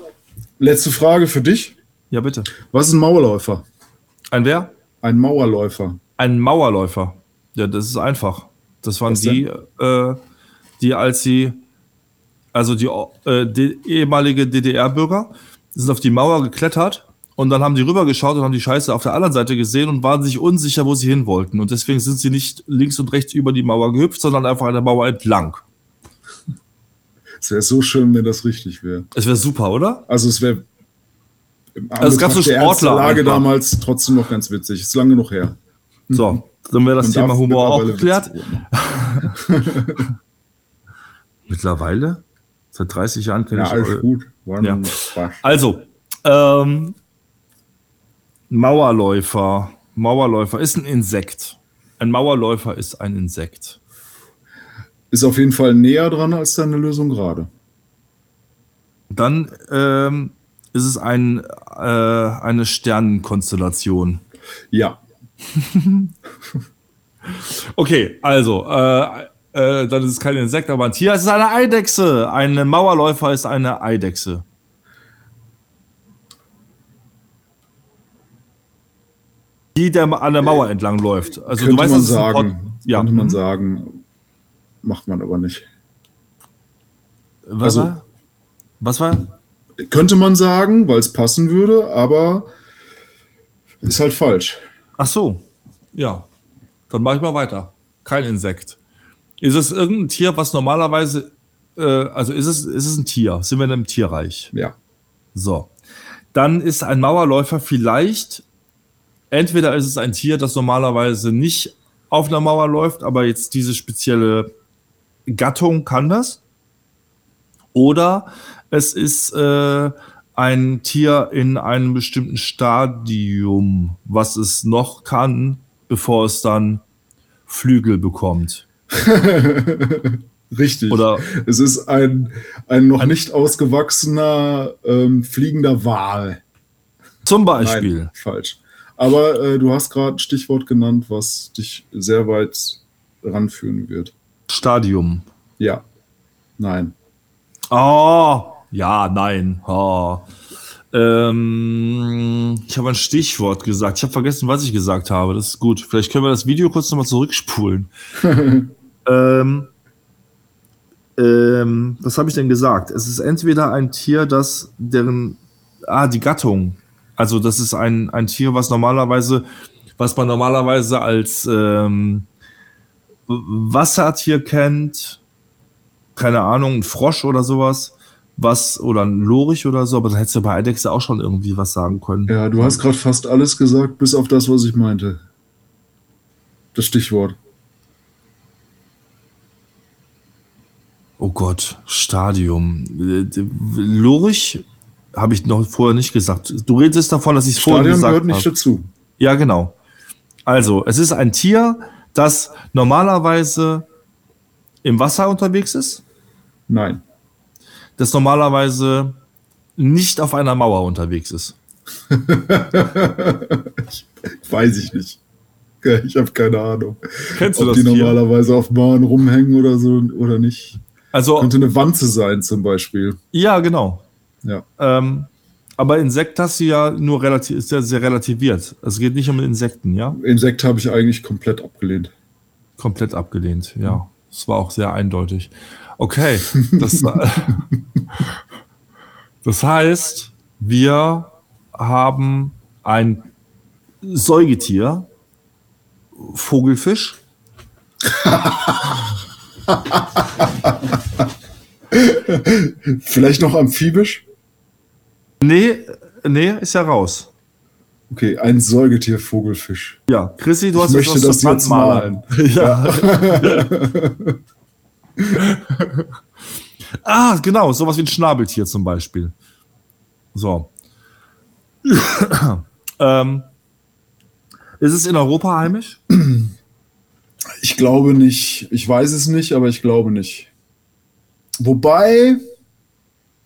B: Letzte Frage für dich.
A: Ja, bitte.
B: Was ist ein Mauerläufer?
A: Ein wer?
B: Ein Mauerläufer.
A: Ein Mauerläufer. Ja, das ist einfach. Das waren die, äh, die, als sie also die, äh, die ehemalige DDR-Bürger, sind auf die Mauer geklettert und dann haben die rübergeschaut und haben die Scheiße auf der anderen Seite gesehen und waren sich unsicher, wo sie hin wollten. Und deswegen sind sie nicht links und rechts über die Mauer gehüpft, sondern einfach an der Mauer entlang.
B: Es wäre so schön, wenn das richtig wäre.
A: Es wäre super, oder?
B: Also es wäre
A: also es gab so Sportler.
B: Lage damals trotzdem noch ganz witzig. Ist lange noch her.
A: So, dann wäre das Thema Humor auch geklärt. mittlerweile? Seit 30 Jahren kenne
B: ja,
A: ich
B: alles gut.
A: Ja. Also, ähm, Mauerläufer. Mauerläufer ist ein Insekt. Ein Mauerläufer ist ein Insekt.
B: Ist auf jeden Fall näher dran als deine Lösung gerade.
A: Dann ähm, ist es ein, äh, eine Sternenkonstellation.
B: Ja.
A: okay, also äh, äh, dann ist es kein Insekt, aber ein Tier. Es ist eine Eidechse. Ein Mauerläufer ist eine Eidechse. Die der an der Mauer entlang läuft. Also
B: könnte du weißt, man sagen, ja. könnte man mhm. sagen, macht man aber nicht.
A: Was also, war? Was war?
B: Könnte man sagen, weil es passen würde, aber ist halt falsch.
A: Ach so, ja. Dann mache ich mal weiter. Kein Insekt. Ist es irgendein Tier, was normalerweise, äh, also ist es, ist es ein Tier? Sind wir in einem Tierreich?
B: Ja.
A: So. Dann ist ein Mauerläufer vielleicht, entweder ist es ein Tier, das normalerweise nicht auf einer Mauer läuft, aber jetzt diese spezielle Gattung kann das. Oder es ist äh, ein Tier in einem bestimmten Stadium, was es noch kann, bevor es dann Flügel bekommt.
B: Richtig. Oder es ist ein, ein noch ein, nicht ausgewachsener ähm, fliegender Wal.
A: Zum Beispiel.
B: Nein, falsch. Aber äh, du hast gerade ein Stichwort genannt, was dich sehr weit ranführen wird.
A: Stadium.
B: Ja. Nein.
A: Oh, ja, nein. Oh. Ähm, ich habe ein Stichwort gesagt. Ich habe vergessen, was ich gesagt habe. Das ist gut. Vielleicht können wir das Video kurz nochmal zurückspulen. ähm, ähm, was habe ich denn gesagt? Es ist entweder ein Tier, das deren, ah, die Gattung. Also das ist ein, ein Tier, was normalerweise, was man normalerweise als ähm, Wassertier kennt. Keine Ahnung, ein Frosch oder sowas was oder ein Lorich oder so, aber dann hättest du bei Eidechse auch schon irgendwie was sagen können.
B: Ja, du hast gerade fast alles gesagt, bis auf das, was ich meinte. Das Stichwort.
A: Oh Gott, Stadium. Lorich habe ich noch vorher nicht gesagt. Du redest davon, dass ich es vorher gesagt habe. Stadium
B: gehört nicht dazu.
A: Ja, genau. Also, es ist ein Tier, das normalerweise im Wasser unterwegs ist?
B: Nein.
A: Das normalerweise nicht auf einer Mauer unterwegs ist?
B: Weiß ich nicht. Ich habe keine Ahnung.
A: Kennst du
B: Ob
A: das
B: die
A: Tier?
B: normalerweise auf Mauern rumhängen oder so oder nicht.
A: Also,
B: Könnte eine Wanze sein zum Beispiel.
A: ja, genau.
B: Ja.
A: Ähm, aber Insekt hast du ja nur relativ, ist ja sehr relativiert. Es geht nicht um Insekten, ja?
B: Insekt habe ich eigentlich komplett abgelehnt.
A: Komplett abgelehnt, ja. Das war auch sehr eindeutig. Okay, das, das heißt, wir haben ein Säugetier, Vogelfisch.
B: Vielleicht noch amphibisch?
A: Nee, nee, ist ja raus.
B: Okay, ein Säugetier, Vogelfisch.
A: Ja, Chrissy, du
B: Ich
A: hast
B: möchte
A: was
B: das
A: zur
B: jetzt
A: Wandmalen. Ja. ah, genau, sowas wie ein Schnabeltier zum Beispiel. So. ähm, ist es in Europa heimisch?
B: Ich glaube nicht. Ich weiß es nicht, aber ich glaube nicht. Wobei,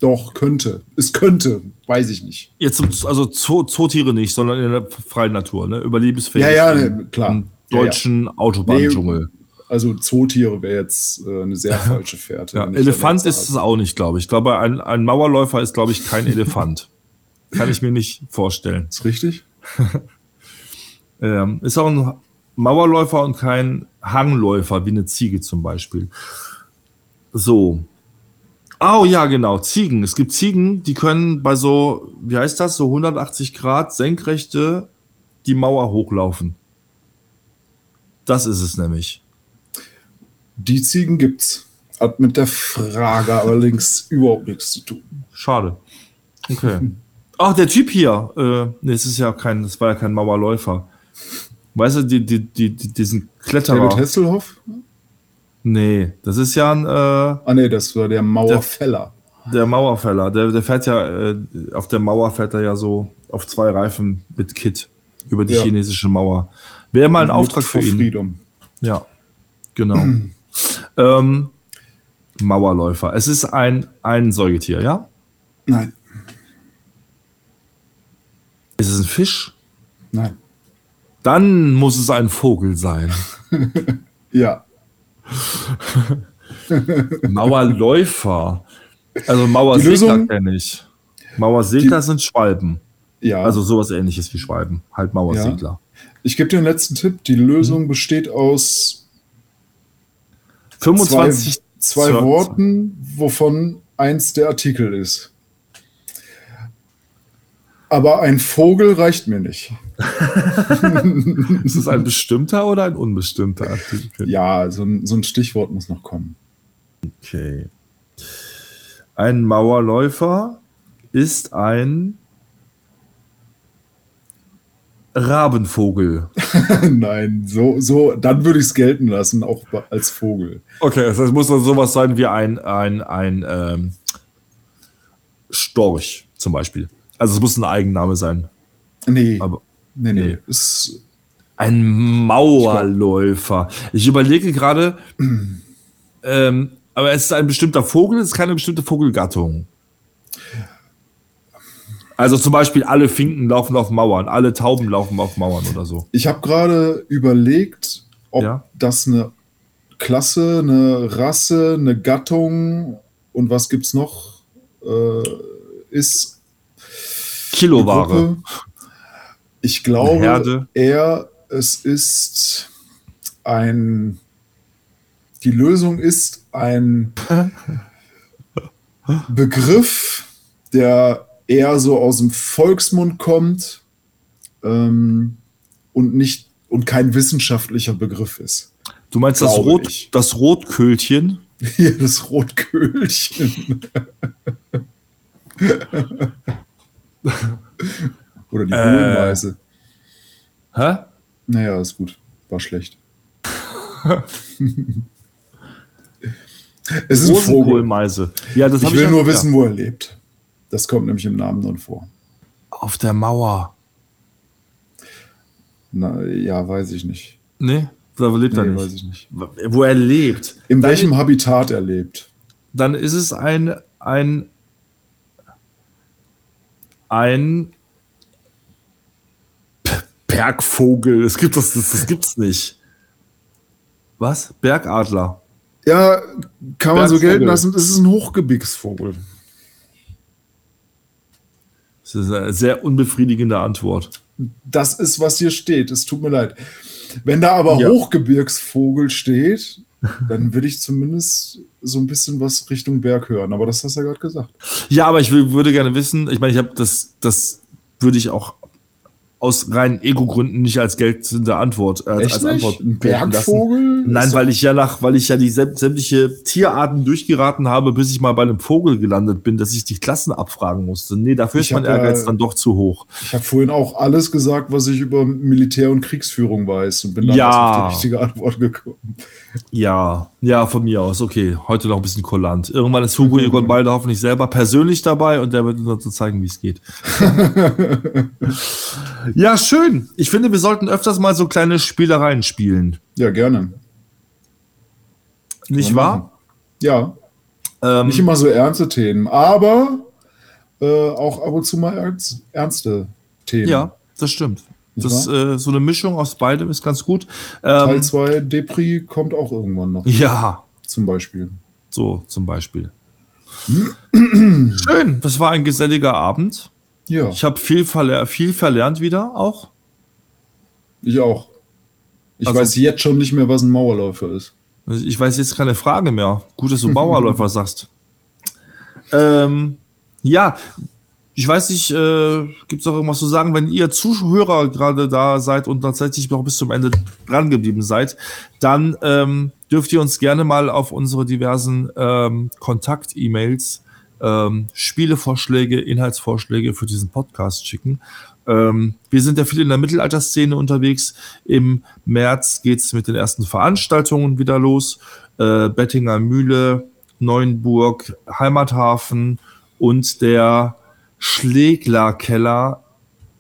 B: doch, könnte. Es könnte, weiß ich nicht.
A: Jetzt also Zoo, Zootiere nicht, sondern in der freien Natur, ne? Überlebensfähig.
B: Ja, ja, ne, klar.
A: Im deutschen Autobahndschungel.
B: Also Zootiere wäre jetzt äh, eine sehr falsche Fährte.
A: Ja, Elefant ist es auch nicht, glaube ich. Ich glaube, ein, ein Mauerläufer ist, glaube ich, kein Elefant. Kann ich mir nicht vorstellen.
B: Ist richtig?
A: Ähm, ist auch ein Mauerläufer und kein Hangläufer, wie eine Ziege zum Beispiel. So. Oh ja, genau, Ziegen. Es gibt Ziegen, die können bei so, wie heißt das, so 180 Grad senkrechte die Mauer hochlaufen. Das ist es nämlich.
B: Die Ziegen gibt's. Hat mit der Frage allerdings überhaupt nichts zu tun.
A: Schade. Okay. Ach, der Typ hier. Äh, nee, es ist ja kein, das war ja kein Mauerläufer. Weißt du, die, die, die, die, diesen Kletterer.
B: David Hasselhoff?
A: Nee, das ist ja ein, äh,
B: Ah nee, das war der Mauerfeller.
A: der Mauerfeller. Der, der fährt ja, äh, auf der Mauer fährt er ja so auf zwei Reifen mit Kit über die
B: Ja.
A: chinesische Mauer. Wäre mal ein Auftrag für ihn.
B: Freedom.
A: Ja, genau. ähm, Mauerläufer. Es ist ein, ein Säugetier, ja?
B: Nein,
A: Ist es ein Fisch?
B: nein.
A: Dann muss es ein Vogel sein.
B: Ja,
A: Mauerläufer. Also Mauersegler kenne ich. Mauersegler sind Schwalben.
B: ja.
A: Also sowas ähnliches wie Schwalben. Halt Mauersegler.
B: ich gebe dir einen letzten Tipp. Die Lösung besteht aus
A: 25
B: zwei, zwei Worten, wovon eins der Artikel ist. Aber ein Vogel reicht mir nicht.
A: Ist es ein bestimmter oder ein unbestimmter Artikel?
B: Ja, so ein, so ein Stichwort muss noch kommen.
A: Okay. Ein Mauerläufer ist ein Rabenvogel.
B: Nein, so, so, dann würde ich es gelten lassen, auch als Vogel.
A: Okay, das heißt, muss also sowas sein wie ein, ein, ein ähm, Storch zum Beispiel. Also es muss ein Eigenname sein.
B: Nee,
A: Aber
B: nee, nee.
A: nee.
B: Ist,
A: Ein Mauerläufer. Ich überlege gerade, ähm, aber es ist ein bestimmter Vogel, es ist keine bestimmte Vogelgattung. Also zum Beispiel alle Finken laufen auf Mauern, alle Tauben laufen auf Mauern oder so.
B: ich habe gerade überlegt, ob
A: Ja.
B: das eine Klasse, eine Rasse, eine Gattung und was gibt's noch äh, ist.
A: Kiloware.
B: Ich glaube eher, es ist ein. Die Lösung ist ein Begriff, der eher so aus dem Volksmund kommt ähm, und nicht und kein wissenschaftlicher Begriff ist.
A: Du meinst das, Rot,
B: ich.
A: das Rotköhlchen?
B: Hier das Rotköhlchen. Oder die
A: Äh.
B: Hohlmeise.
A: Hä?
B: Naja, ist gut. War schlecht. es ist Vogel.
A: Ja, das
B: Ich will
A: ja-
B: nur
A: ja.
B: wissen, wo er lebt. Das kommt nämlich im Namen dann vor.
A: Auf der Mauer.
B: Na, ja, weiß ich nicht.
A: Nee, Da lebt nee, er nicht. Weiß ich nicht. Wo er lebt.
B: In dann welchem Habitat er lebt.
A: Dann ist es ein, ein, ein Bergvogel. Es gibt das, das, das gibt's nicht. Was? Bergadler.
B: Ja, kann man so gelten lassen. Es ist ein Hochgebirgsvogel.
A: Das ist eine sehr unbefriedigende Antwort.
B: Das ist, was hier steht. Es tut mir leid. Wenn da aber ja. Hochgebirgsvogel steht, dann würde ich zumindest so ein bisschen was Richtung Berg hören. Aber das hast du ja gerade gesagt.
A: Ja, aber ich würde gerne wissen, ich meine, ich habe das, das würde ich auch aus reinen Ego-Gründen nicht als geltende Antwort äh,
B: als
A: Antwort
B: Ein Bergvogel?
A: Nein, weil ich ja nach, weil ich ja die sämtliche Tierarten durchgeraten habe, bis ich mal bei einem Vogel gelandet bin, dass ich die Klassen abfragen musste. Nee, dafür ich ist mein Ehrgeiz ja, dann doch zu hoch.
B: Ich habe vorhin auch alles gesagt, was ich über Militär- und Kriegsführung weiß und bin dann
A: ja.
B: auf die richtige Antwort gekommen.
A: Ja, ja, von mir aus. Okay, heute noch ein bisschen kulant. Irgendwann ist Hugo Egon Balder hoffentlich selber persönlich dabei und der wird uns so zeigen, wie es geht. Ja, schön. Ich finde, wir sollten öfters mal so kleine Spielereien spielen.
B: Ja, gerne.
A: Nicht wahr?
B: Ja. Ähm, Nicht immer so ernste Themen, aber äh, auch ab und zu mal ernst, ernste Themen.
A: Ja, das stimmt. Das, äh, so eine Mischung aus beidem ist ganz gut.
B: Ähm, Teil 2 Depri kommt auch irgendwann noch.
A: Ja.
B: Zum Beispiel.
A: So, zum Beispiel. Schön. Das war ein geselliger Abend. Ja. Ich habe viel, verler viel verlernt wieder auch.
B: Ich auch. Ich also, weiß jetzt schon nicht mehr, was ein Mauerläufer ist.
A: Also ich weiß jetzt keine Frage mehr. Gut, dass du Mauerläufer sagst. Ähm, ja, ich weiß nicht, äh, gibt es noch irgendwas zu sagen, wenn ihr Zuhörer gerade da seid und tatsächlich noch bis zum Ende dran geblieben seid, dann ähm, dürft ihr uns gerne mal auf unsere diversen ähm, Kontakt-E-Mails ähm, Spielevorschläge, Inhaltsvorschläge für diesen Podcast schicken. Ähm, wir sind ja viel in der Mittelalterszene unterwegs. Im März geht's mit den ersten Veranstaltungen wieder los. Äh, Bettinger Mühle, Neuenburg, Heimathafen und der Schläglerkeller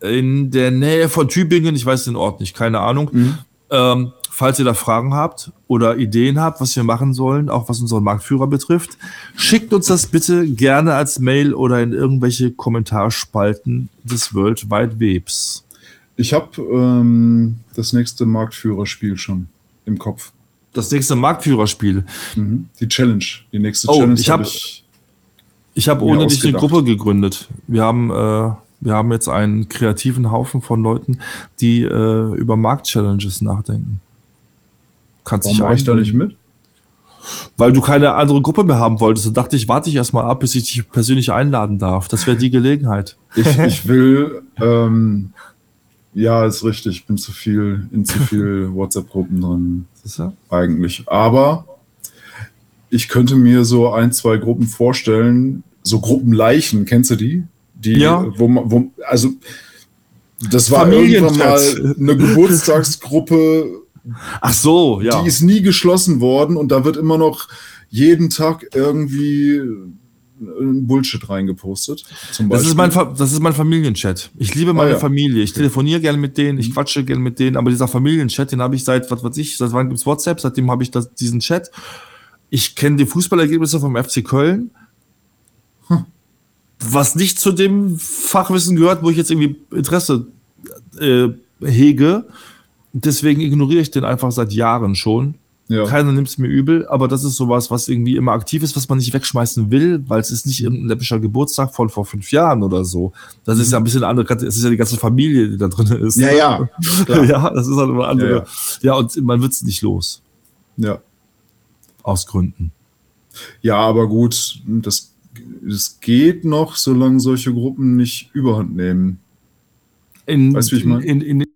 A: in der Nähe von Tübingen. Ich weiß den Ort nicht, keine Ahnung. Mhm. Ähm, falls ihr da Fragen habt oder Ideen habt, was wir machen sollen, auch was unseren Marktführer betrifft, schickt uns das bitte gerne als Mail oder in irgendwelche Kommentarspalten des World Wide Webs.
B: Ich habe ähm, das nächste Marktführerspiel schon im Kopf.
A: Das nächste Marktführerspiel?
B: Mhm. Die Challenge. Die nächste
A: oh,
B: Challenge.
A: Ich habe ich, ich hab ohne dich eine Gruppe gegründet. Wir haben, äh, wir haben jetzt einen kreativen Haufen von Leuten, die äh, über Marktchallenges nachdenken.
B: Kannst Warum mache ich da nicht mit?
A: Weil du keine andere Gruppe mehr haben wolltest. Und dachte ich, warte ich erstmal ab, bis ich dich persönlich einladen darf. Das wäre die Gelegenheit.
B: Ich, ich will, ähm, ja, ist richtig. Ich bin zu viel in zu viel WhatsApp-Gruppen drin. Ist ja? Eigentlich. Aber ich könnte mir so ein, zwei Gruppen vorstellen, so Gruppenleichen, kennst du die? Die,
A: ja.
B: wo man, wo, also, das war irgendwann mal eine Geburtstagsgruppe
A: Ach so, ja.
B: Die ist nie geschlossen worden und da wird immer noch jeden Tag irgendwie Bullshit reingepostet.
A: das, ist mein, das ist mein Familienchat. Ich liebe meine ah, ja. Familie. Ich telefoniere gerne mit denen, ich mhm. quatsche gerne mit denen, aber dieser Familienchat, den habe ich seit, was weiß ich, seit wann gibt es WhatsApp, seitdem habe ich das, diesen Chat. Ich kenne die Fußballergebnisse vom FC Köln. Hm. Was nicht zu dem Fachwissen gehört, wo ich jetzt irgendwie Interesse äh, hege. Deswegen ignoriere ich den einfach seit Jahren schon. Ja. Keiner nimmt es mir übel, aber das ist sowas, was irgendwie immer aktiv ist, was man nicht wegschmeißen will, weil es ist nicht irgendein läppischer Geburtstag von vor fünf Jahren oder so. Das mhm. ist ja ein bisschen andere, es ist ja die ganze Familie, die da drin ist.
B: Ja, ja.
A: ja, das ist halt immer andere. Ja, ja. ja und man wird es nicht los.
B: Ja.
A: Aus Gründen.
B: Ja, aber gut, das, das geht noch, solange solche Gruppen nicht überhand nehmen.
A: In, weißt du, wie ich meine? In, in, in